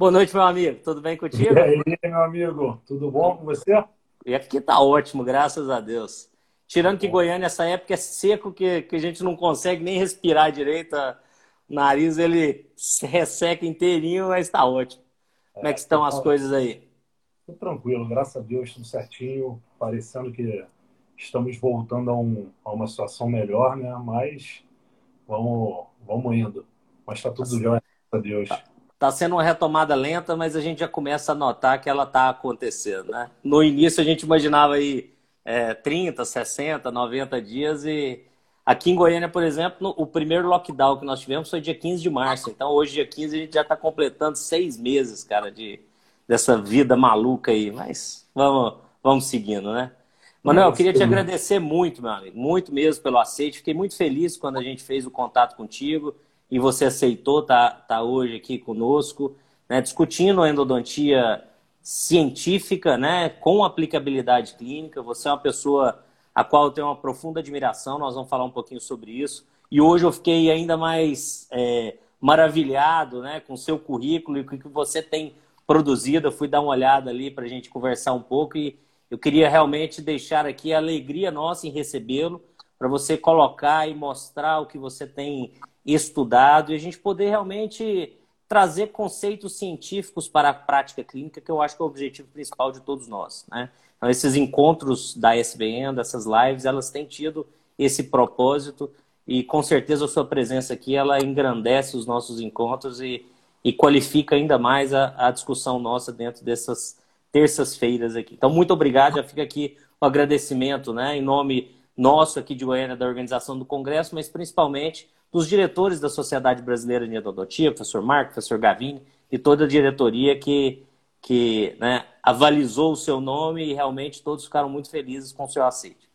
Boa noite, meu amigo. Tudo bem contigo? E aí, meu amigo? Tudo bom com você? E aqui tá ótimo, graças a Deus. Tirando que Goiânia, essa época é seco, que, que a gente não consegue nem respirar direito. O nariz, ele resseca inteirinho, mas tá ótimo. Como é que estão as coisas aí? Tudo tranquilo, graças a Deus, tudo certinho. Parecendo que estamos voltando a, um, a uma situação melhor, né? Mas vamos, vamos indo. Mas tá tudo jóia, graças a Deus. Tá. Está sendo uma retomada lenta, mas a gente já começa a notar que ela está acontecendo. Né? No início a gente imaginava aí é, 30, 60, 90 dias e aqui em Goiânia, por exemplo, no, o primeiro lockdown que nós tivemos foi dia 15 de março. Então hoje, dia 15, a gente já está completando seis meses, cara, de, dessa vida maluca aí. Mas vamos, vamos seguindo, né? Manuel, eu queria te agradecer muito, meu amigo, muito mesmo pelo aceite. Fiquei muito feliz quando a gente fez o contato contigo e você aceitou estar tá, tá hoje aqui conosco, né, discutindo a endodontia científica, né, com aplicabilidade clínica. Você é uma pessoa a qual eu tenho uma profunda admiração, nós vamos falar um pouquinho sobre isso. E hoje eu fiquei ainda mais é, maravilhado né, com o seu currículo e com o que você tem produzido. Eu fui dar uma olhada ali para a gente conversar um pouco e eu queria realmente deixar aqui a alegria nossa em recebê-lo, para você colocar e mostrar o que você tem estudado e a gente poder realmente trazer conceitos científicos para a prática clínica, que eu acho que é o objetivo principal de todos nós. Né? Então, esses encontros da SBN, dessas lives, elas têm tido esse propósito e com certeza a sua presença aqui ela engrandece os nossos encontros e, e qualifica ainda mais a, a discussão nossa dentro dessas terças-feiras aqui. Então, muito obrigado, já fica aqui o agradecimento né, em nome nosso aqui de Goiânia, da organização do Congresso, mas principalmente dos diretores da Sociedade Brasileira de Endodontia, professor Marco, professor Gavini e toda a diretoria que, que né, avalizou o seu nome e realmente todos ficaram muito felizes com o seu aceite.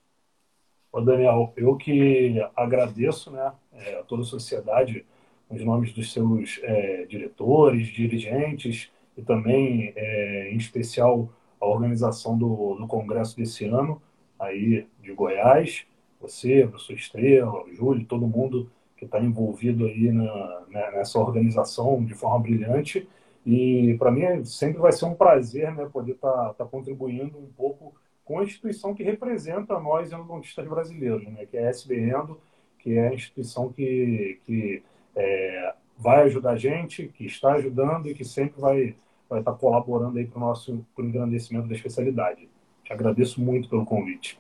Ô Daniel, eu que agradeço né, é, a toda a sociedade, os nomes dos seus é, diretores, dirigentes e também, é, em especial, a organização do, do congresso desse ano, aí de Goiás, você, professor Estrela, Júlio, todo mundo que está envolvido aí na, né, nessa organização de forma brilhante. E para mim sempre vai ser um prazer né, poder estar tá, tá contribuindo um pouco com a instituição que representa nós endodontistas brasileiros, né, que é a SBEndo, que é a instituição que, que é, vai ajudar a gente, que está ajudando e que sempre vai, vai estar tá colaborando para o nosso pro engrandecimento da especialidade. Te agradeço muito pelo convite.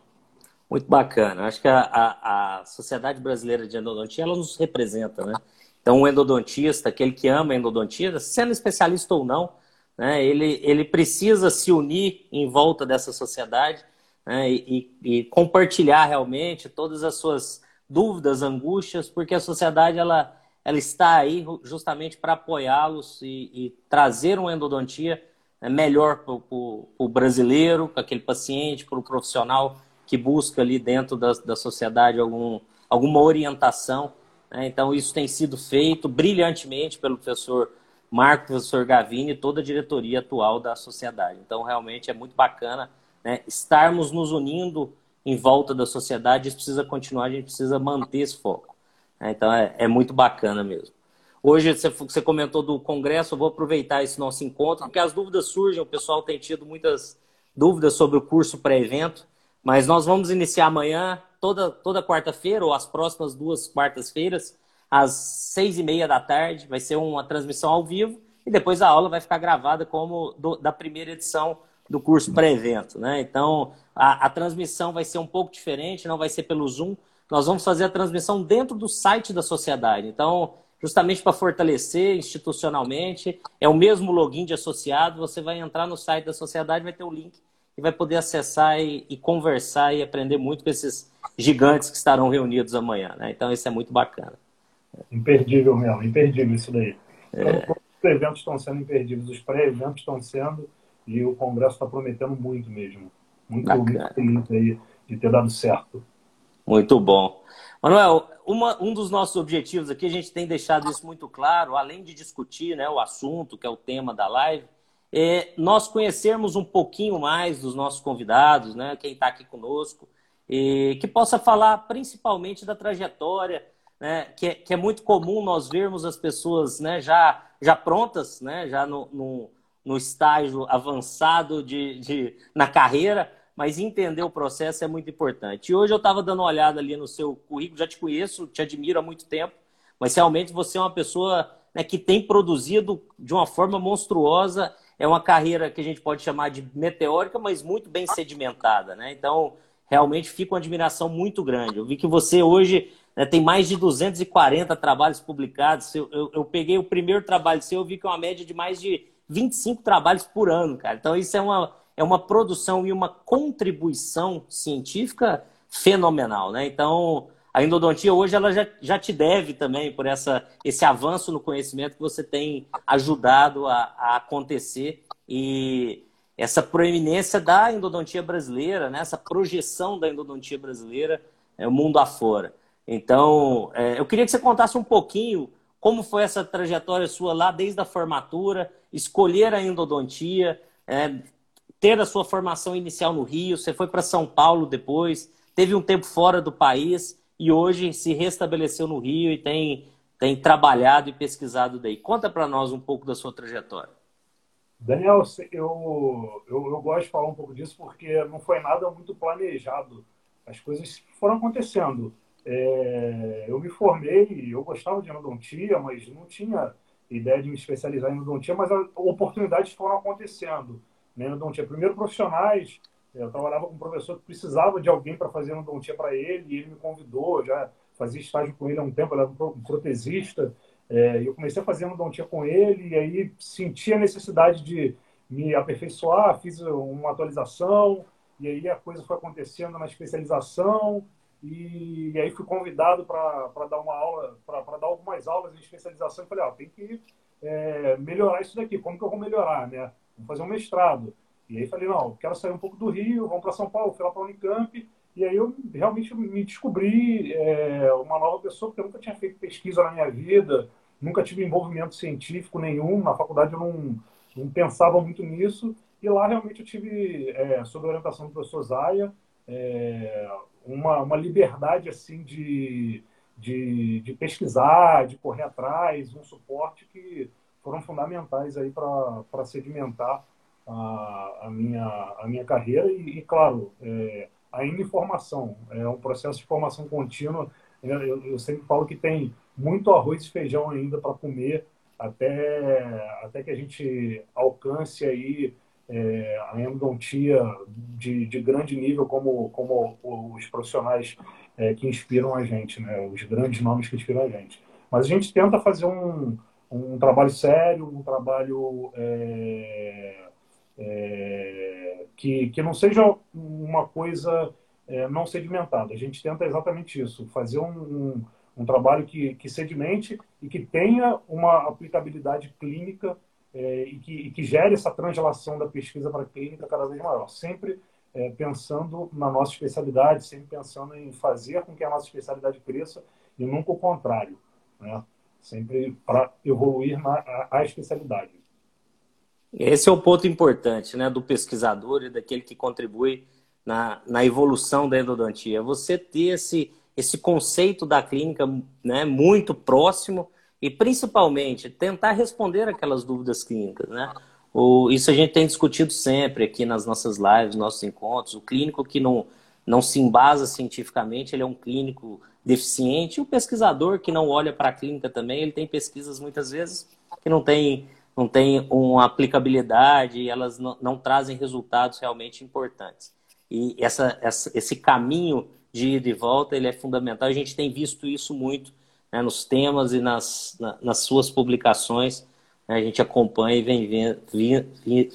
Muito bacana. Acho que a, a, a, Sociedade Brasileira de Endodontia ela nos representa, né? Então, o endodontista, aquele que ama endodontia, sendo especialista ou não, né, ele, ele precisa se unir em volta dessa sociedade né, e, e, compartilhar realmente todas as suas dúvidas, angústias, porque a sociedade ela, ela está aí justamente para apoiá-los e, e, trazer uma endodontia né, melhor para o brasileiro, para aquele paciente, para o profissional que busca ali dentro da, da sociedade algum, alguma orientação. Né? Então, isso tem sido feito brilhantemente pelo professor Marco, professor Gavini e toda a diretoria atual da sociedade. Então, realmente é muito bacana né? estarmos nos unindo em volta da sociedade. Isso precisa continuar, a gente precisa manter esse foco. Né? Então, é, é muito bacana mesmo. Hoje você comentou do congresso, eu vou aproveitar esse nosso encontro, porque as dúvidas surgem, o pessoal tem tido muitas dúvidas sobre o curso pré-evento. Mas nós vamos iniciar amanhã, toda, toda quarta-feira, ou as próximas duas quartas-feiras, às seis e meia da tarde. Vai ser uma transmissão ao vivo e depois a aula vai ficar gravada como do, da primeira edição do curso pré-evento. Né? Então, a, a transmissão vai ser um pouco diferente, não vai ser pelo Zoom. Nós vamos fazer a transmissão dentro do site da sociedade. Então, justamente para fortalecer institucionalmente, é o mesmo login de associado. Você vai entrar no site da sociedade, vai ter o link e vai poder acessar e, e, conversar e aprender muito com esses gigantes que estarão reunidos amanhã. Né? Então, isso é muito bacana. Imperdível mesmo, imperdível isso daí. É. Então, os eventos estão sendo imperdíveis, os pré-eventos estão sendo, e o Congresso está prometendo muito mesmo. Muito, muito feliz aí de ter dado certo. Muito bom. Manuel, uma, um dos nossos objetivos aqui, a gente tem deixado isso muito claro, além de discutir né, o assunto, que é o tema da live, é, nós conhecermos um pouquinho mais dos nossos convidados, né, quem está aqui conosco, e que possa falar principalmente da trajetória né, que, é, que é muito comum nós vermos as pessoas né, já, já prontas, né, já no, no, no estágio avançado de, de, na carreira, mas entender o processo é muito importante. E hoje eu estava dando uma olhada ali no seu currículo, já te conheço, te admiro há muito tempo, mas realmente você é uma pessoa né, que tem produzido de uma forma monstruosa. É uma carreira que a gente pode chamar de meteórica, mas muito bem sedimentada. Né? Então, realmente fica uma admiração muito grande. Eu vi que você hoje né, tem mais de 240 trabalhos publicados. Eu, eu, eu, peguei o primeiro trabalho seu, eu vi que é uma média de mais de 25 trabalhos por ano, cara. Então, isso é uma, é uma produção e uma contribuição científica fenomenal, né? Então, a endodontia hoje ela já, já te deve também por essa, esse avanço no conhecimento que você tem ajudado a, a acontecer e essa proeminência da endodontia brasileira, né? essa projeção da endodontia brasileira é, o mundo afora. Então, é, eu queria que você contasse um pouquinho como foi essa trajetória sua lá desde a formatura, escolher a endodontia, é, ter a sua formação inicial no Rio, você foi para São Paulo depois, teve um tempo fora do país e hoje se restabeleceu no Rio e tem, tem trabalhado e pesquisado daí. Conta para nós um pouco da sua trajetória. Daniel, eu, eu, eu, gosto de falar um pouco disso porque não foi nada muito planejado. As coisas foram acontecendo. É, eu me formei, eu gostava de endodontia, mas não tinha ideia de me especializar em endodontia, mas as oportunidades foram acontecendo. Né? Endodontia, primeiro profissionais, eu trabalhava com um professor que precisava de alguém para fazer endodontia para ele, e ele me convidou, já fazia estágio com ele há um tempo, ele era um protesista, é, eu comecei a fazer endodontia com ele, e aí senti a necessidade de me aperfeiçoar, fiz uma atualização, e aí a coisa foi acontecendo na especialização, e, e aí fui convidado para dar uma aula, para dar algumas aulas de especialização, e falei, ó, tem que é, melhorar isso daqui, como que eu vou melhorar, né? Vou fazer um mestrado. E aí falei, não, quero sair um pouco do Rio, vamos para São Paulo, fui lá para Unicamp, e aí eu realmente me descobri é, uma nova pessoa, porque eu nunca tinha feito pesquisa na minha vida, nunca tive envolvimento científico nenhum, na faculdade eu não, não pensava muito nisso, e lá realmente eu tive, é, sob a orientação do professor Zaya, é, uma, uma liberdade assim de, de, de, pesquisar, de correr atrás, um suporte que foram fundamentais aí para sedimentar a, a, minha, a minha carreira e, e claro, é, ainda em formação. É um processo de formação contínua. Eu, eu sempre falo que tem muito arroz e feijão ainda para comer até, até que a gente alcance aí é, a endodontia de, de grande nível como, como os profissionais é, que inspiram a gente, né? os grandes nomes que inspiram a gente. Mas a gente tenta fazer um, um trabalho sério, um trabalho é, é, que, que não seja uma coisa é, não sedimentada. A gente tenta exatamente isso, fazer um, um, um, trabalho que, que sedimente e que tenha uma aplicabilidade clínica é, e, que, e que gere essa translação da pesquisa para a clínica cada vez maior. Sempre é, pensando na nossa especialidade, sempre pensando em fazer com que a nossa especialidade cresça e nunca o contrário. Né? Sempre para evoluir na a, a especialidade. Esse é o ponto importante né, do pesquisador e daquele que contribui na, na evolução da endodontia. Você ter esse, esse conceito da clínica né, muito próximo e, principalmente, tentar responder aquelas dúvidas clínicas. Né? O, isso a gente tem discutido sempre aqui nas nossas lives, nossos encontros. O clínico que não, não se embasa cientificamente, ele é um clínico deficiente. E o pesquisador que não olha para a clínica também, ele tem pesquisas muitas vezes que não tem não têm uma aplicabilidade e elas não, não trazem resultados realmente importantes. E essa, essa, esse caminho de ida e volta ele é fundamental. A gente tem visto isso muito né, nos temas e nas, na, nas suas publicações. Né, a gente acompanha e vem vendo,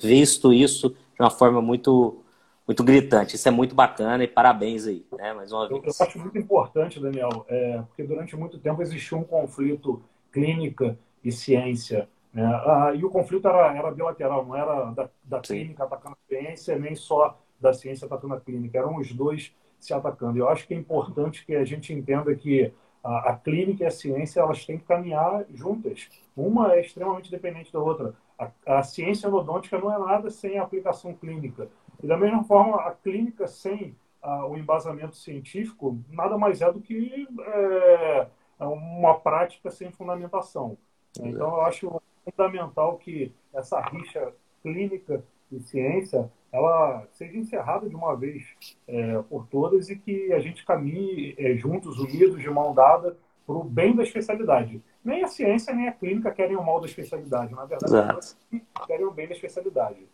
visto isso de uma forma muito, muito gritante. Isso é muito bacana e parabéns aí, né, mais uma vez. Eu, eu acho muito importante, Daniel, é, porque durante muito tempo existiu um conflito clínica e ciência né? Ah, e o conflito era, era bilateral, não era da, da clínica atacando a ciência, nem só da ciência atacando a clínica, eram os dois se atacando. Eu acho que é importante que a gente entenda que a, a clínica e a ciência elas têm que caminhar juntas. Uma é extremamente dependente da outra. A, a ciência endodôntica não é nada sem a aplicação clínica. E da mesma forma, a clínica sem o embasamento científico nada mais é do que é, uma prática sem fundamentação. Então, eu acho fundamental que essa rixa clínica e ciência ela seja encerrada de uma vez é, por todas e que a gente caminhe é, juntos, unidos, de mão dada, para o bem da especialidade. Nem a ciência nem a clínica querem o mal da especialidade. Na verdade, elas querem o bem da especialidade.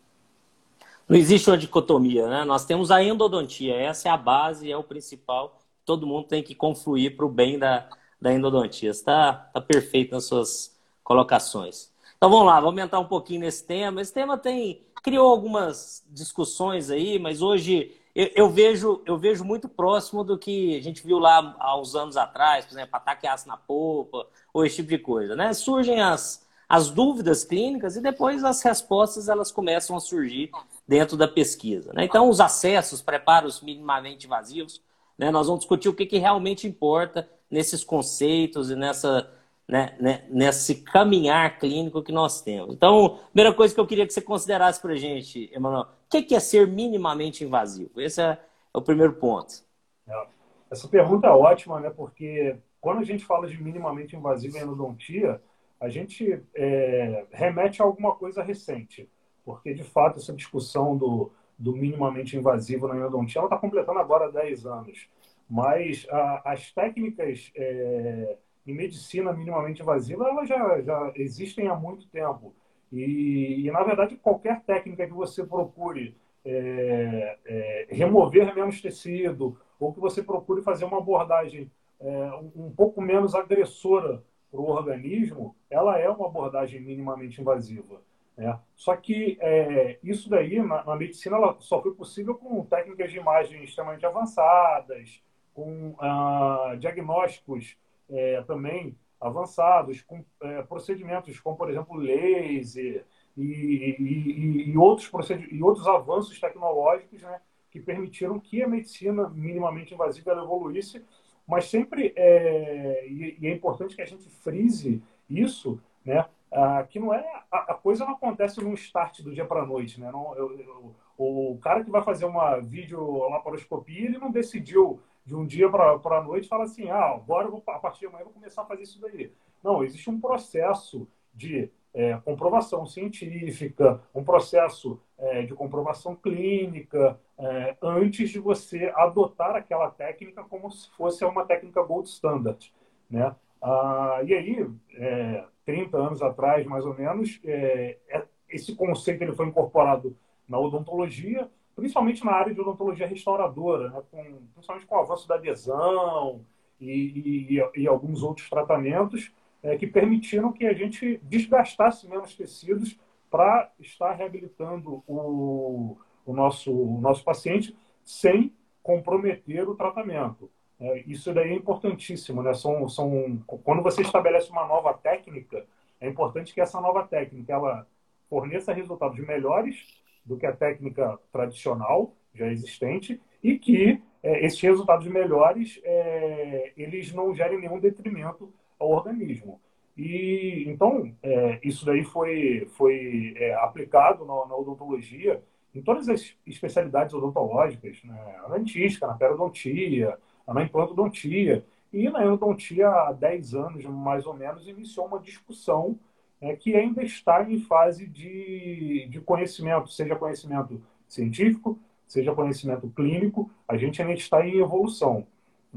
Não existe uma dicotomia, né? Nós temos a endodontia, essa é a base, é o principal. Todo mundo tem que confluir para o bem da, da endodontia. Está tá perfeito nas suas colocações. Então vamos lá, vamos aumentar um pouquinho nesse tema. Esse tema tem criou algumas discussões aí, mas hoje eu, eu, vejo eu vejo muito próximo do que a gente viu lá há uns anos atrás, por exemplo, ataque aço na polpa, ou esse tipo de coisa, né? Surgem as, as dúvidas clínicas e depois as respostas elas começam a surgir dentro da pesquisa. Né? Então, os acessos, preparos minimamente invasivos, né? nós vamos discutir o que, que realmente importa nesses conceitos e nessa né, né, nesse caminhar clínico que nós temos. Então, primeira coisa que eu queria que você considerasse para a gente, Emanuel, o que é ser minimamente invasivo? Esse é o primeiro ponto. É. Essa pergunta é ótima, né? Porque quando a gente fala de minimamente invasivo em endodontia, a gente é, remete a alguma coisa recente. Porque, de fato, essa discussão do, do minimamente invasivo na endodontia, está completando agora 10 anos. Mas a, as técnicas é, em medicina minimamente invasiva, elas já, já existem há muito tempo. E, e, na verdade, qualquer técnica que você procure é, é, remover menos tecido, ou que você procure fazer uma abordagem é, um, um, pouco menos agressora para o organismo, ela é uma abordagem minimamente invasiva. Né? Só que é, isso daí, na, na, medicina, só foi possível com técnicas de imagem extremamente avançadas, com ah, diagnósticos é, também avançados, com é, procedimentos como, por exemplo, laser e, e, e, outros e outros avanços tecnológicos né, que permitiram que a medicina minimamente invasiva evoluísse, mas sempre é, e, e, é importante que a gente frise isso, né, ah, que não é a, coisa não acontece num start do dia para a noite, né? Não, eu, eu, o cara que vai fazer uma videolaparoscopia, ele não decidiu de um dia para a noite fala assim, ah, agora vou, a partir de amanhã vou começar a fazer isso daí. Não, existe um processo de é, comprovação científica, um processo é, de comprovação clínica, é, antes de você adotar aquela técnica como se fosse uma técnica gold standard. Né? Ah, e aí, 30 é, anos atrás, mais ou menos, é, é, esse conceito ele foi incorporado na odontologia, principalmente na área de odontologia restauradora, né, com, principalmente com o avanço da adesão e, e, e alguns outros tratamentos é, que permitiram que a gente desgastasse menos tecidos para estar reabilitando o, o, nosso, o nosso paciente sem comprometer o tratamento. É, isso daí é importantíssimo. Né? São, são, quando você estabelece uma nova técnica, é importante que essa nova técnica ela forneça resultados melhores do que a técnica tradicional já existente e que é, esses resultados melhores é, eles não gerem nenhum detrimento ao organismo. E então é, isso daí foi foi é, aplicado na, na, odontologia em todas as especialidades odontológicas, né? na dentística, na periodontia, na implantodontia e na endodontia há 10 anos mais ou menos iniciou uma discussão é, que ainda está em fase de, de conhecimento, seja conhecimento científico, seja conhecimento clínico, a gente ainda está em evolução.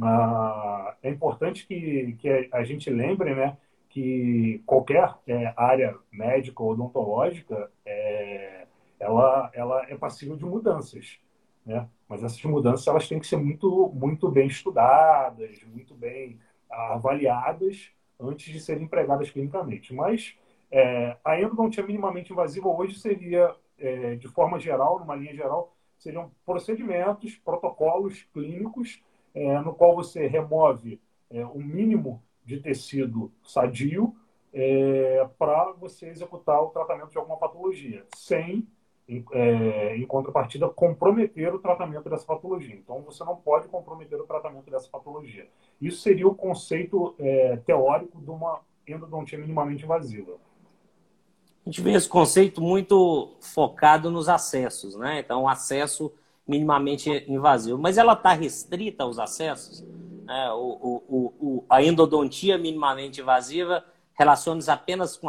Ah, é importante que, que a gente lembre né, que qualquer é, área médica ou odontológica é, ela, ela é passível de mudanças. Né? Mas essas mudanças elas têm que ser muito, muito bem estudadas, muito bem avaliadas antes de serem empregadas clinicamente. Mas é, a endodontia minimamente invasiva hoje seria, é, de forma geral, numa linha geral, seriam procedimentos, protocolos clínicos, é, no qual você remove é, o mínimo de tecido sadio é, para você executar o tratamento de alguma patologia, sem, em, é, em contrapartida, comprometer o tratamento dessa patologia. Então, você não pode comprometer o tratamento dessa patologia. Isso seria o conceito teórico de uma endodontia minimamente invasiva a gente vê esse conceito muito focado nos acessos, né? Então, acesso minimamente invasivo. Mas ela está restrita aos acessos? né, o, o, o, a endodontia minimamente invasiva relaciona-se apenas com,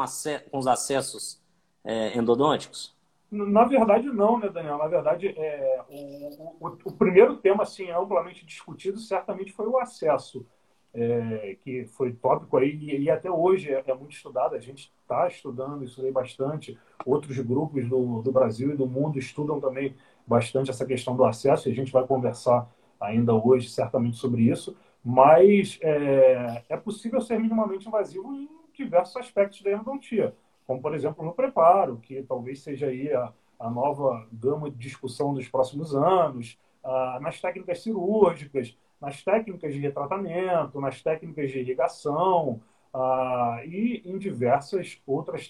com, os acessos é, endodônticos? Na verdade, não, né, Daniel? Na verdade, é, o, o, o, primeiro tema, assim, amplamente discutido, certamente foi o acesso, é, que foi tópico aí, e, e até hoje é, é, muito estudado. A gente está estudando aí bastante. Outros grupos do, do Brasil e do mundo estudam também bastante essa questão do acesso, e a gente vai conversar ainda hoje, certamente, sobre isso. Mas é, é possível ser minimamente invasivo em diversos aspectos da endodontia como por exemplo no preparo, que talvez seja aí a, a nova gama de discussão dos próximos anos, ah, nas técnicas cirúrgicas, nas técnicas de retratamento, nas técnicas de irrigação ah, e em diversas outras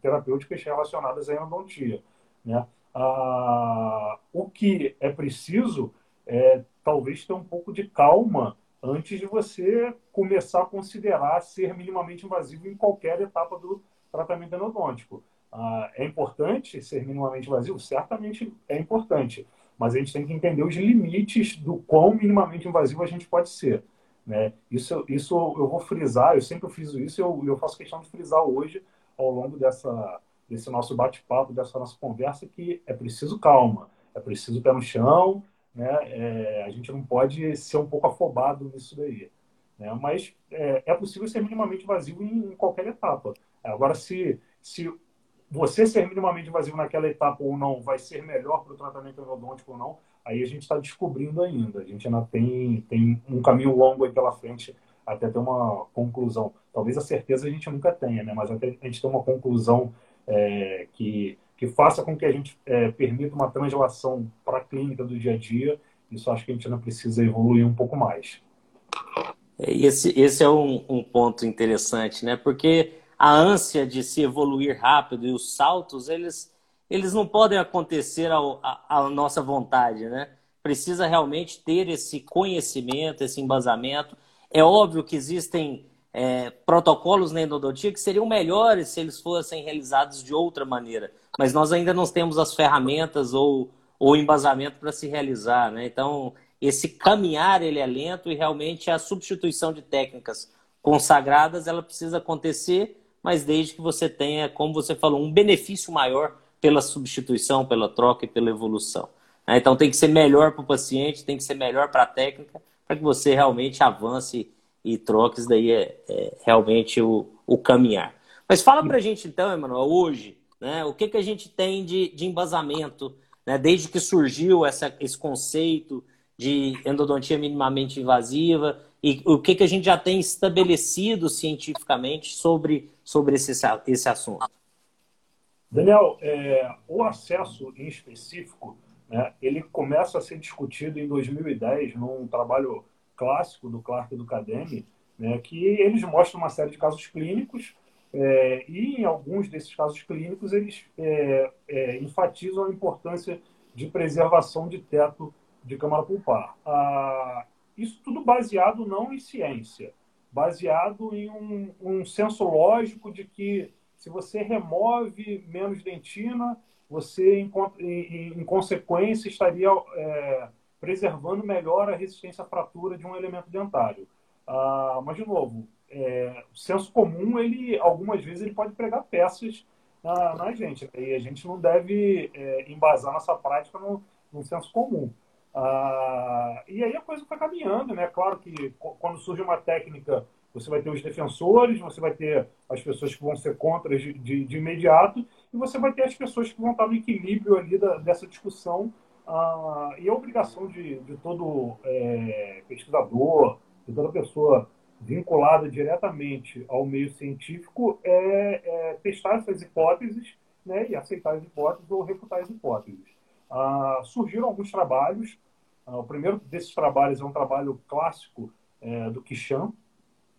terapêuticas relacionadas à endodontia. Né? Ah, o que é preciso é talvez ter um pouco de calma antes de você começar a considerar ser minimamente invasivo em qualquer etapa do tratamento endodôntico. Ah, é importante ser minimamente invasivo? Certamente é importante, mas a gente tem que entender os limites do quão minimamente invasivo a gente pode ser. Né? Isso, isso eu vou frisar, eu sempre fiz isso e eu, eu faço questão de frisar hoje, ao longo dessa, desse nosso bate-papo, dessa nossa conversa, que é preciso calma, é preciso pé no chão, né? É, a gente não pode ser um pouco afobado nisso daí. Né? Mas é, é possível ser minimamente invasivo em, em qualquer etapa. Agora, se, se você ser minimamente invasivo naquela etapa ou não vai ser melhor para o tratamento endodôntico ou não, aí a gente está descobrindo ainda. A gente ainda tem, tem um caminho longo aí pela frente até ter uma conclusão. Talvez a certeza a gente nunca tenha, né? mas até a gente ter uma conclusão é, que, que faça com que a gente é, permita uma translação para a clínica do dia a dia. Isso acho que a gente ainda precisa evoluir um pouco mais. Esse, esse é um, um ponto interessante, né? Porque a ânsia de se evoluir rápido e os saltos, eles, eles não podem acontecer à nossa vontade, né? Precisa realmente ter esse conhecimento, esse embasamento. É óbvio que existem é, protocolos na endodontia que seriam melhores se eles fossem realizados de outra maneira, mas nós ainda não temos as ferramentas ou o embasamento para se realizar, né? Então, esse caminhar ele é lento e realmente a substituição de técnicas consagradas ela precisa acontecer mas desde que você tenha, como você falou, um benefício maior pela substituição, pela troca e pela evolução. Né? Então tem que ser melhor para o paciente, tem que ser melhor para a técnica, para que você realmente avance e troque. Isso daí é, é realmente o, o, caminhar. Mas fala para a gente então, Emanuel, hoje, né, o que, que a gente tem de, de embasamento, né, desde que surgiu essa, esse conceito de endodontia minimamente invasiva, e o que, que a gente já tem estabelecido cientificamente sobre, sobre esse, esse assunto? Daniel, é, o acesso em específico, né, ele começa a ser discutido em 2010 num trabalho clássico do Clark do Cademy, né, que eles mostram uma série de casos clínicos é, e em alguns desses casos clínicos eles é, é enfatizam a importância de preservação de teto de câmara pulpar. Ah, isso tudo baseado não em ciência, baseado em um, um senso lógico de que se você remove menos dentina, você, em, em, em consequência, estaria é, preservando melhor a resistência à fratura de um elemento dentário. Ah, mas, de novo, é, o senso comum, ele algumas vezes, ele pode pregar peças na, na gente. E a gente não deve é, embasar nossa prática no, no senso comum. Ah, e aí a coisa foi caminhando, né? Claro que quando surge uma técnica, você vai ter os defensores, você vai ter as pessoas que vão ser contra de, de, de imediato, e você vai ter as pessoas que vão estar no equilíbrio ali da, dessa discussão. Ah, e a obrigação de, de todo é, pesquisador, de toda pessoa vinculada diretamente ao meio científico é, é testar essas hipóteses né, e aceitar as hipóteses ou refutar as hipóteses. Ah, surgiram alguns trabalhos o primeiro desses trabalhos é um trabalho clássico é, do Kishan,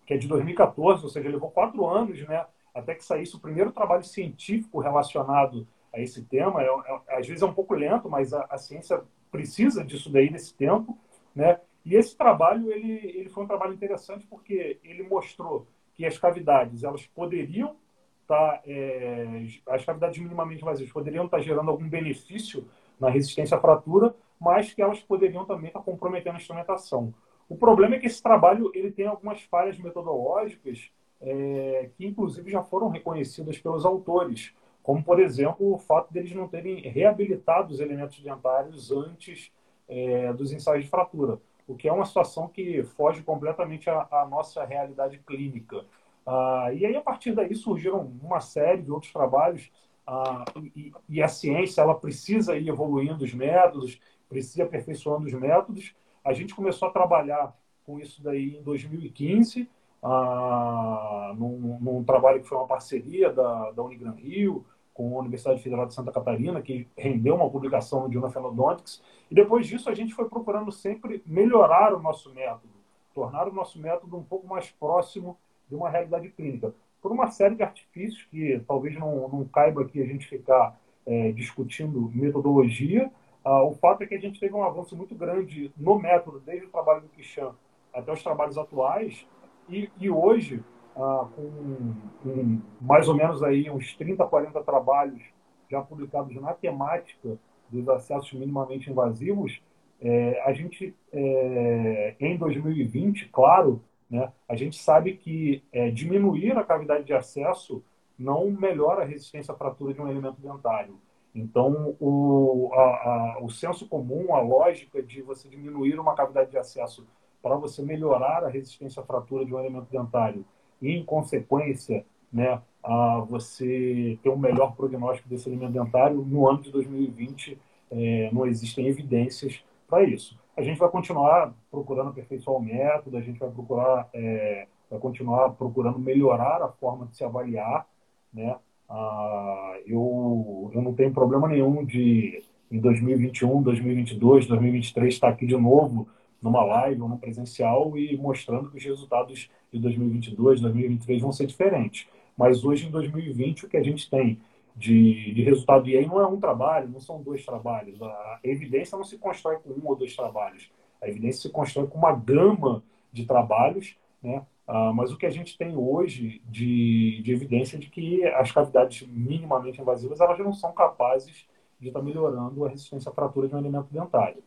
que é de 2014, ou seja, levou quatro anos né, até que saísse o primeiro trabalho científico relacionado a esse tema. É, é, às vezes é um pouco lento, mas a, a, ciência precisa disso daí nesse tempo. Né? E esse trabalho ele, ele foi um trabalho interessante porque ele mostrou que as cavidades elas poderiam estar, tá, é, as cavidades minimamente vazias poderiam estar tá gerando algum benefício na resistência à fratura, mas que elas poderiam também estar comprometendo a instrumentação. O problema é que esse trabalho ele tem algumas falhas metodológicas é, que, inclusive, já foram reconhecidas pelos autores, como, por exemplo, o fato deles não terem reabilitado os elementos dentários antes é, dos ensaios de fratura, o que é uma situação que foge completamente à, à nossa realidade clínica. Ah, e aí, a partir daí, surgiram uma série de outros trabalhos ah, e, e, a ciência ela precisa ir evoluindo os métodos, precisa aperfeiçoando os métodos. A gente começou a trabalhar com isso daí em 2015, ah, num, num, trabalho que foi uma parceria da, da Unigran Rio com a Universidade Federal de Santa Catarina, que rendeu uma publicação no Journal Phenodontics. E depois disso a gente foi procurando sempre melhorar o nosso método, tornar o nosso método um pouco mais próximo de uma realidade clínica por uma série de artifícios que talvez não, não caiba aqui a gente ficar é, discutindo metodologia. Ah, o fato é que a gente teve um avanço muito grande no método, desde o trabalho do Kishan até os trabalhos atuais, e, e hoje, ah, com, com, mais ou menos aí uns 30, 40 trabalhos já publicados na temática dos acessos minimamente invasivos, é, a gente, é, em 2020, claro, né? A gente sabe que é, diminuir a cavidade de acesso não melhora a resistência à fratura de um elemento dentário. Então, o, a, a, o senso comum, a lógica de você diminuir uma cavidade de acesso para você melhorar a resistência à fratura de um elemento dentário e, em consequência, né, a você ter um melhor prognóstico desse elemento dentário, no ano de 2020 é, não existem evidências para isso a gente vai continuar procurando aperfeiçoar o método, a gente vai procurar, é, vai continuar procurando melhorar a forma de se avaliar, né? Ah, eu, eu não tenho problema nenhum de em 2021, 2022, 2023 estar aqui de novo numa live ou no presencial e mostrando que os resultados de 2022, 2023 vão ser diferentes. Mas hoje, em 2020, o que a gente tem de, de resultado. E aí não é um trabalho, não são dois trabalhos. A evidência não se constrói com um ou dois trabalhos. A evidência se constrói com uma gama de trabalhos, né? Ah, mas o que a gente tem hoje de, de evidência é de que as cavidades minimamente invasivas elas não são capazes de estar melhorando a resistência à fratura de um alimento dentário.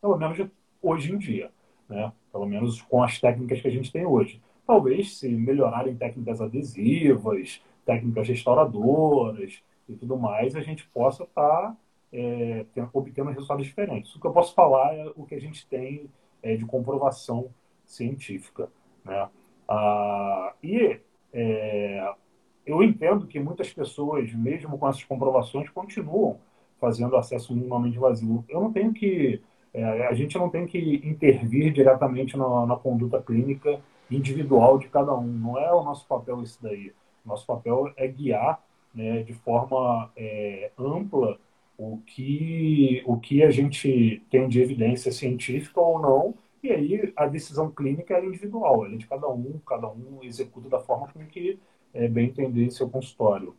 Pelo menos hoje em dia, né? Pelo menos com as técnicas que a gente tem hoje. Talvez se melhorarem técnicas adesivas, técnicas restauradoras e tudo mais, a gente possa estar tá, é, obtendo resultados diferentes. O que eu posso falar é o que a gente tem é, de comprovação científica. Né? Ah, e é, eu entendo que muitas pessoas, mesmo com essas comprovações, continuam fazendo acesso minimamente vazio. Eu não tenho que. É, a gente não tem que intervir diretamente na, na conduta clínica individual de cada um. Não é o nosso papel isso daí. Nosso papel é guiar né, de forma é, ampla o que, o que a gente tem de evidência científica ou não, e aí a decisão clínica é individual, é de cada um, cada um executa da forma como que é, bem entender seu consultório.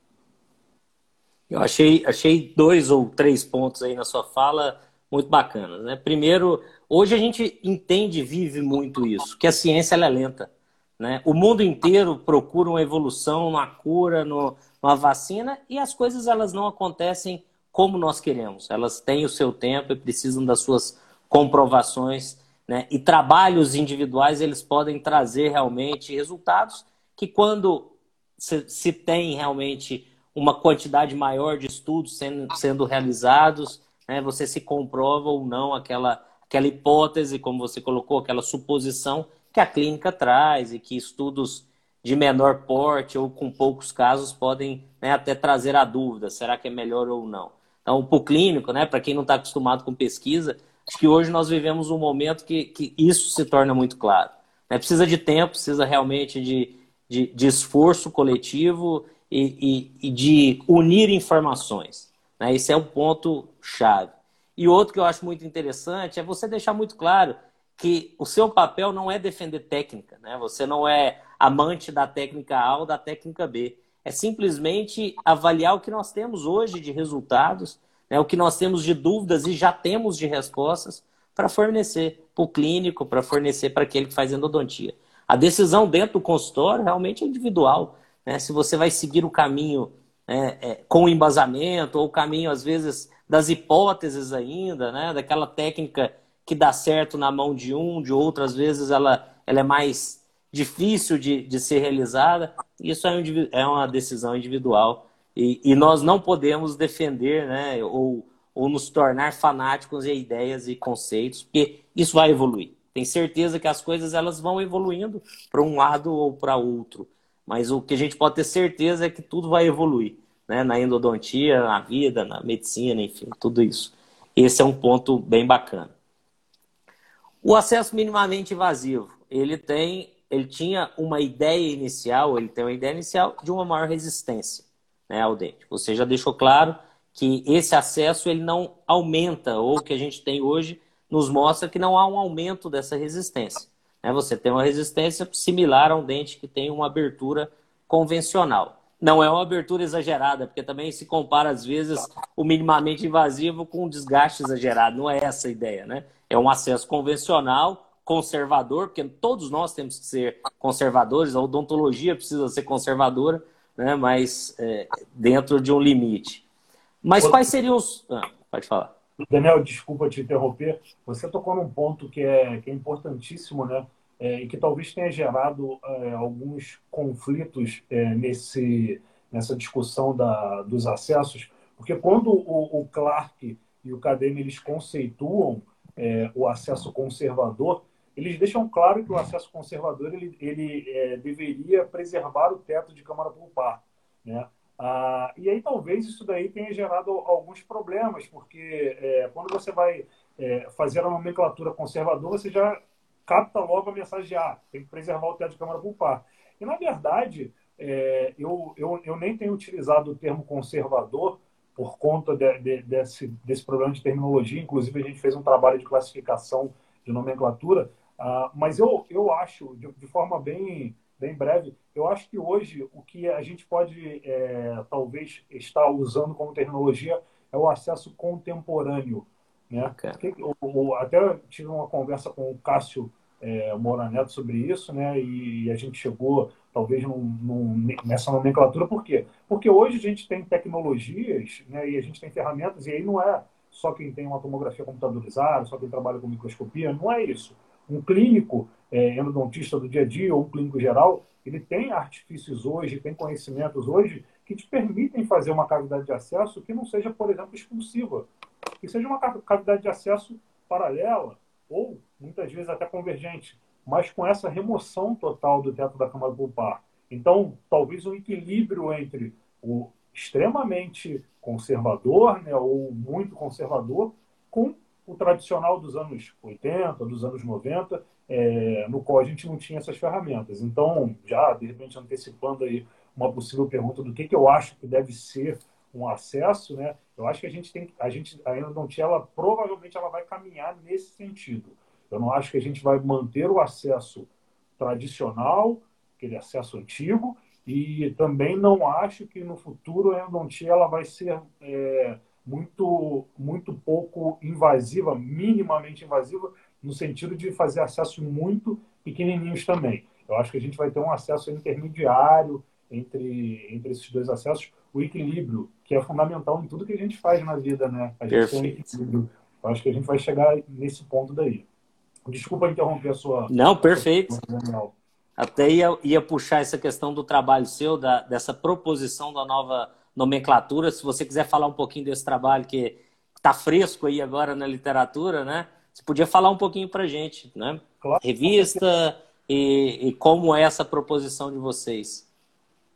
Eu achei, achei dois ou três pontos aí na sua fala muito bacanas. Né? Primeiro, hoje a gente entende vive muito isso, que a ciência é lenta. Né? O mundo inteiro procura uma evolução, uma cura, no, uma vacina e as coisas elas não acontecem como nós queremos. Elas têm o seu tempo e precisam das suas comprovações. Né? E trabalhos individuais eles podem trazer realmente resultados que quando se, se tem realmente uma quantidade maior de estudos sendo, sendo realizados, né? você se comprova ou não aquela, aquela hipótese, como você colocou, aquela suposição que a clínica traz e que estudos de menor porte ou com poucos casos podem né, até trazer a dúvida, será que é melhor ou não? Então, para o clínico, né, para quem não está acostumado com pesquisa, acho que hoje nós vivemos um momento que, que isso se torna muito claro. Né? Precisa de tempo, precisa realmente de, de, de esforço coletivo e, e, e, de unir informações. Né? Esse é o ponto chave. E outro que eu acho muito interessante é você deixar muito claro que o seu papel não é defender técnica, né? Você não é amante da técnica A ou da técnica B. É simplesmente avaliar o que nós temos hoje de resultados, né? o que nós temos de dúvidas e já temos de respostas para fornecer para o clínico, para fornecer para aquele que faz endodontia. A decisão dentro do consultório realmente é individual. Né? Se você vai seguir o caminho né, é, com embasamento ou o caminho, às vezes, das hipóteses ainda, né? daquela técnica que dá certo na mão de um, de outro, às vezes ela, ela é mais difícil de, de ser realizada. Isso é, um, é uma decisão individual. E, e, nós não podemos defender né, ou, ou nos tornar fanáticos em ideias e conceitos, porque isso vai evoluir. Tem certeza que as coisas elas vão evoluindo para um lado ou para outro. Mas o que a gente pode ter certeza é que tudo vai evoluir. Né? Na endodontia, na vida, na medicina, enfim, tudo isso. Esse é um ponto bem bacana. O acesso minimamente invasivo, ele tem, ele tinha uma ideia inicial, ele tem uma ideia inicial de uma maior resistência né, ao dente. Você já deixou claro que esse acesso ele não aumenta, ou o que a gente tem hoje nos mostra que não há um aumento dessa resistência. Né? Você tem uma resistência similar a um dente que tem uma abertura convencional. Não é uma abertura exagerada, porque também se compara, às vezes, o minimamente invasivo com um desgaste exagerado. Não é essa a ideia, né? É um acesso convencional, conservador, porque todos nós temos que ser conservadores, a odontologia precisa ser conservadora, né? mas é, dentro de um limite. Mas quais seriam os. Ah, pode falar. Daniel, desculpa te interromper. Você tocou num ponto que é, que é importantíssimo, né? É, e que talvez tenha gerado é, alguns conflitos é, nesse, nessa discussão da, dos acessos, porque quando o, o Clark e o KDM eles conceituam é, o acesso conservador, eles deixam claro que o acesso conservador ele, ele é, deveria preservar o teto de câmara pulpar, né? Ah, e aí talvez isso daí tenha gerado alguns problemas, porque é, quando você vai é, fazer a nomenclatura conservadora, você já capta logo a mensagem ah, tem que preservar o teto de câmara pulpar. E na verdade, é, eu, eu, eu nem tenho utilizado o termo conservador por conta de, de, desse, desse problema de terminologia. Inclusive, a gente fez um trabalho de classificação de nomenclatura, ah, mas eu, eu acho, de, de forma bem bem breve. Eu acho que hoje o que a gente pode é, talvez estar usando como terminologia é o acesso contemporâneo. Né? Okay. até tive uma conversa com o Cássio é, Moraneto sobre isso, né? E, a gente chegou talvez num, num, nessa nomenclatura. Por quê? Porque hoje a gente tem tecnologias né, e a gente tem ferramentas, e aí não é só quem tem uma tomografia computadorizada, só quem trabalha com microscopia, não é isso. Um clínico é, endodontista do dia a dia ou um clínico geral, ele tem artifícios hoje, tem conhecimentos hoje que te permitem fazer uma cavidade de acesso que não seja, por exemplo, expulsiva, que seja uma cavidade de acesso paralela ou muitas vezes até convergente, mas com essa remoção total do teto da câmara pulpar. Então, talvez um equilíbrio entre o extremamente conservador, né, ou muito conservador, com o tradicional dos anos 80, dos anos 90, é, no qual a gente não tinha essas ferramentas. Então, já de repente antecipando aí uma possível pergunta do que, que eu acho que deve ser um acesso, né? Eu acho que a gente tem, a gente a endodontia, ela provavelmente ela vai caminhar nesse sentido. Eu não acho que a gente vai manter o acesso tradicional, aquele acesso antigo, e também não acho que no futuro a endodontia ela vai ser é, muito, muito pouco invasiva, minimamente invasiva, no sentido de fazer acessos muito pequenininhos também. Eu acho que a gente vai ter um acesso intermediário entre, entre esses dois acessos, o equilíbrio, que é fundamental em tudo que a gente faz na vida, né? A gente Perfeito. tem um equilíbrio. Eu acho que a gente vai chegar nesse ponto daí. Desculpa interromper a sua. Não, perfeito. Até ia, ia puxar essa questão do trabalho seu, da, dessa proposição da nova nomenclatura. Se você quiser falar um pouquinho desse trabalho que está fresco aí agora na literatura, né? Você podia falar um pouquinho para gente, né? Claro. Revista e, e, como é essa proposição de vocês.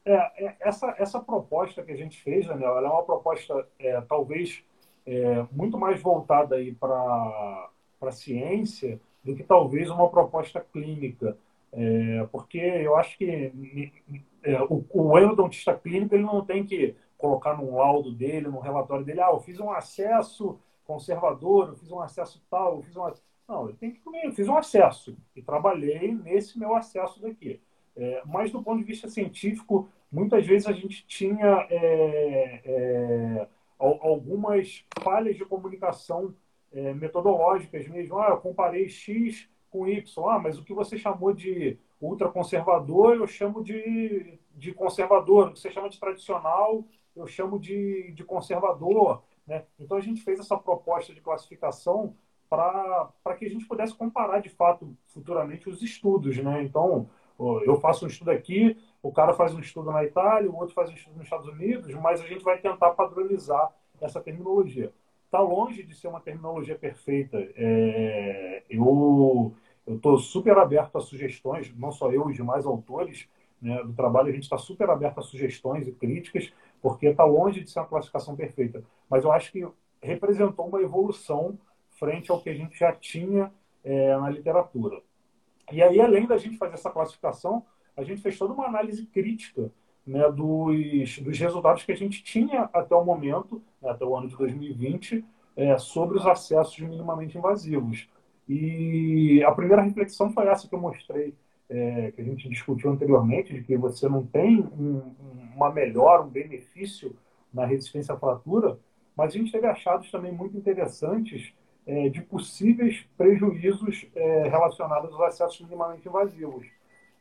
É, é, essa, essa proposta que a gente fez, Daniel, ela é uma proposta é, talvez é, muito mais voltada aí para a ciência do que talvez uma proposta clínica. É, porque eu acho que é, o, o endodontista clínico ele não tem que colocar num laudo dele, num relatório dele, ah, eu fiz um acesso conservador, eu fiz um acesso tal, eu fiz um Não, eu tenho que eu fiz um acesso e trabalhei nesse meu acesso daqui. É, mas do ponto de vista científico, muitas vezes a gente tinha é, é, algumas falhas de comunicação é, metodológicas mesmo. Ah, eu comparei X com Y. Ah, mas o que você chamou de ultraconservador, eu chamo de, de conservador. O que você chama de tradicional, eu chamo de, de conservador. Né? Então a gente fez essa proposta de classificação para que a gente pudesse comparar de fato futuramente os estudos, né? Então, eu faço um estudo aqui, o cara faz um estudo na Itália, o outro faz um estudo nos Estados Unidos, mas a gente vai tentar padronizar essa terminologia. Está longe de ser uma terminologia perfeita. É, eu estou super aberto a sugestões, não só eu, os demais autores né, do trabalho, a gente está super aberto a sugestões e críticas, porque está longe de ser uma classificação perfeita. Mas eu acho que representou uma evolução frente ao que a gente já tinha é, na literatura. E aí, além da gente fazer essa classificação, a gente fez toda uma análise crítica né, dos, dos resultados que a gente tinha até o momento, né, até o ano de 2020, é, sobre os acessos minimamente invasivos. E a primeira reflexão foi essa que eu mostrei, é, que a gente discutiu anteriormente, de que você não tem um, uma melhora, um benefício na resistência à fratura, mas a gente teve achados também muito interessantes é, de possíveis prejuízos é, relacionados aos acessos minimamente invasivos.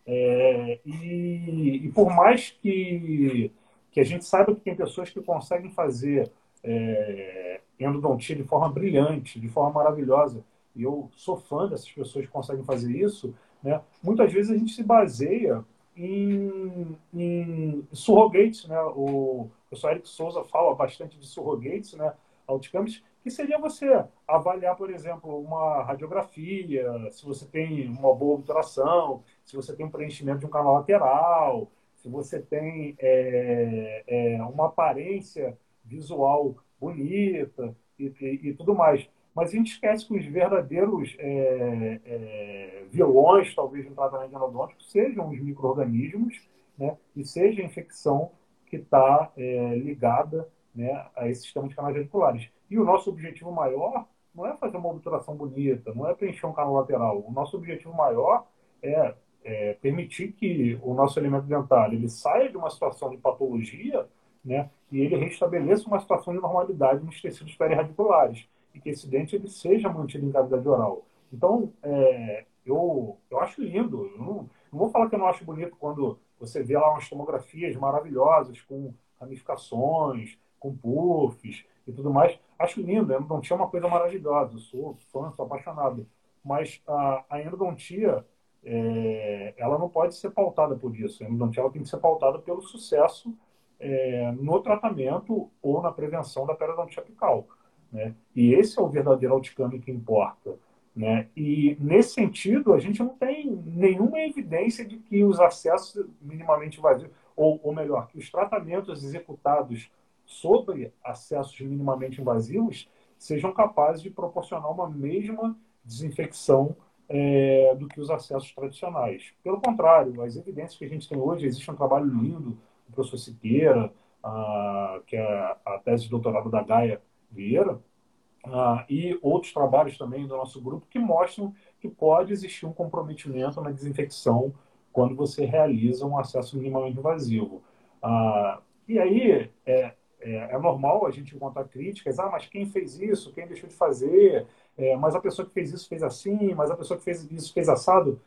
É, e, e, por mais que, que a gente saiba que tem pessoas que conseguem fazer é, endodontia de forma brilhante, de forma maravilhosa, e eu sou fã dessas pessoas que conseguem fazer isso, né? muitas vezes a gente se baseia em, em surrogates, né? O professor Eric Souza fala bastante de surrogates, né? Outcomes, que seria você avaliar, por exemplo, uma radiografia, se você tem uma boa obturação, se você tem um preenchimento de um canal lateral, se você tem é, é, uma aparência visual bonita e, e, e, tudo mais. Mas a gente esquece que os verdadeiros é, é vilões, talvez, no tratamento endodôntico sejam os micro-organismos né, e seja a infecção que está é, ligada né, a esse sistema de canais radiculares. E o nosso objetivo maior não é fazer uma obturação bonita, não é preencher um canal lateral. O nosso objetivo maior é, é permitir que o nosso elemento dentário ele saia de uma situação de patologia né, e ele restabeleça uma situação de normalidade nos tecidos perirradiculares e que esse dente ele seja mantido em cavidade oral. Então, é, eu, eu acho lindo. Eu não, não, vou falar que eu não acho bonito quando você vê lá umas tomografias maravilhosas com ramificações, com puffs e tudo mais. Acho lindo, a endodontia é uma coisa maravilhosa, eu sou fã, sou apaixonado. Mas a, a endodontia, é, ela não pode ser pautada por isso. A endodontia ela tem que ser pautada pelo sucesso é, no tratamento ou na prevenção da periodontia apical. Né? E esse é o verdadeiro outcome que importa. Né? E, nesse sentido, a gente não tem nenhuma evidência de que os acessos minimamente vazios, ou, ou melhor, que os tratamentos executados sobre acessos minimamente invasivos sejam capazes de proporcionar uma mesma desinfecção é, do que os acessos tradicionais. Pelo contrário, as evidências que a gente tem hoje, existe um trabalho lindo do professor Siqueira, a, que é a tese de doutorado da Gaia Vieira, a, e outros trabalhos também do nosso grupo que mostram que pode existir um comprometimento na desinfecção quando você realiza um acesso minimamente invasivo. Ah, e aí, é, é, é, normal a gente encontrar críticas, ah, mas quem fez isso, quem deixou de fazer, é, mas a pessoa que fez isso fez assim, mas a pessoa que fez isso fez assado.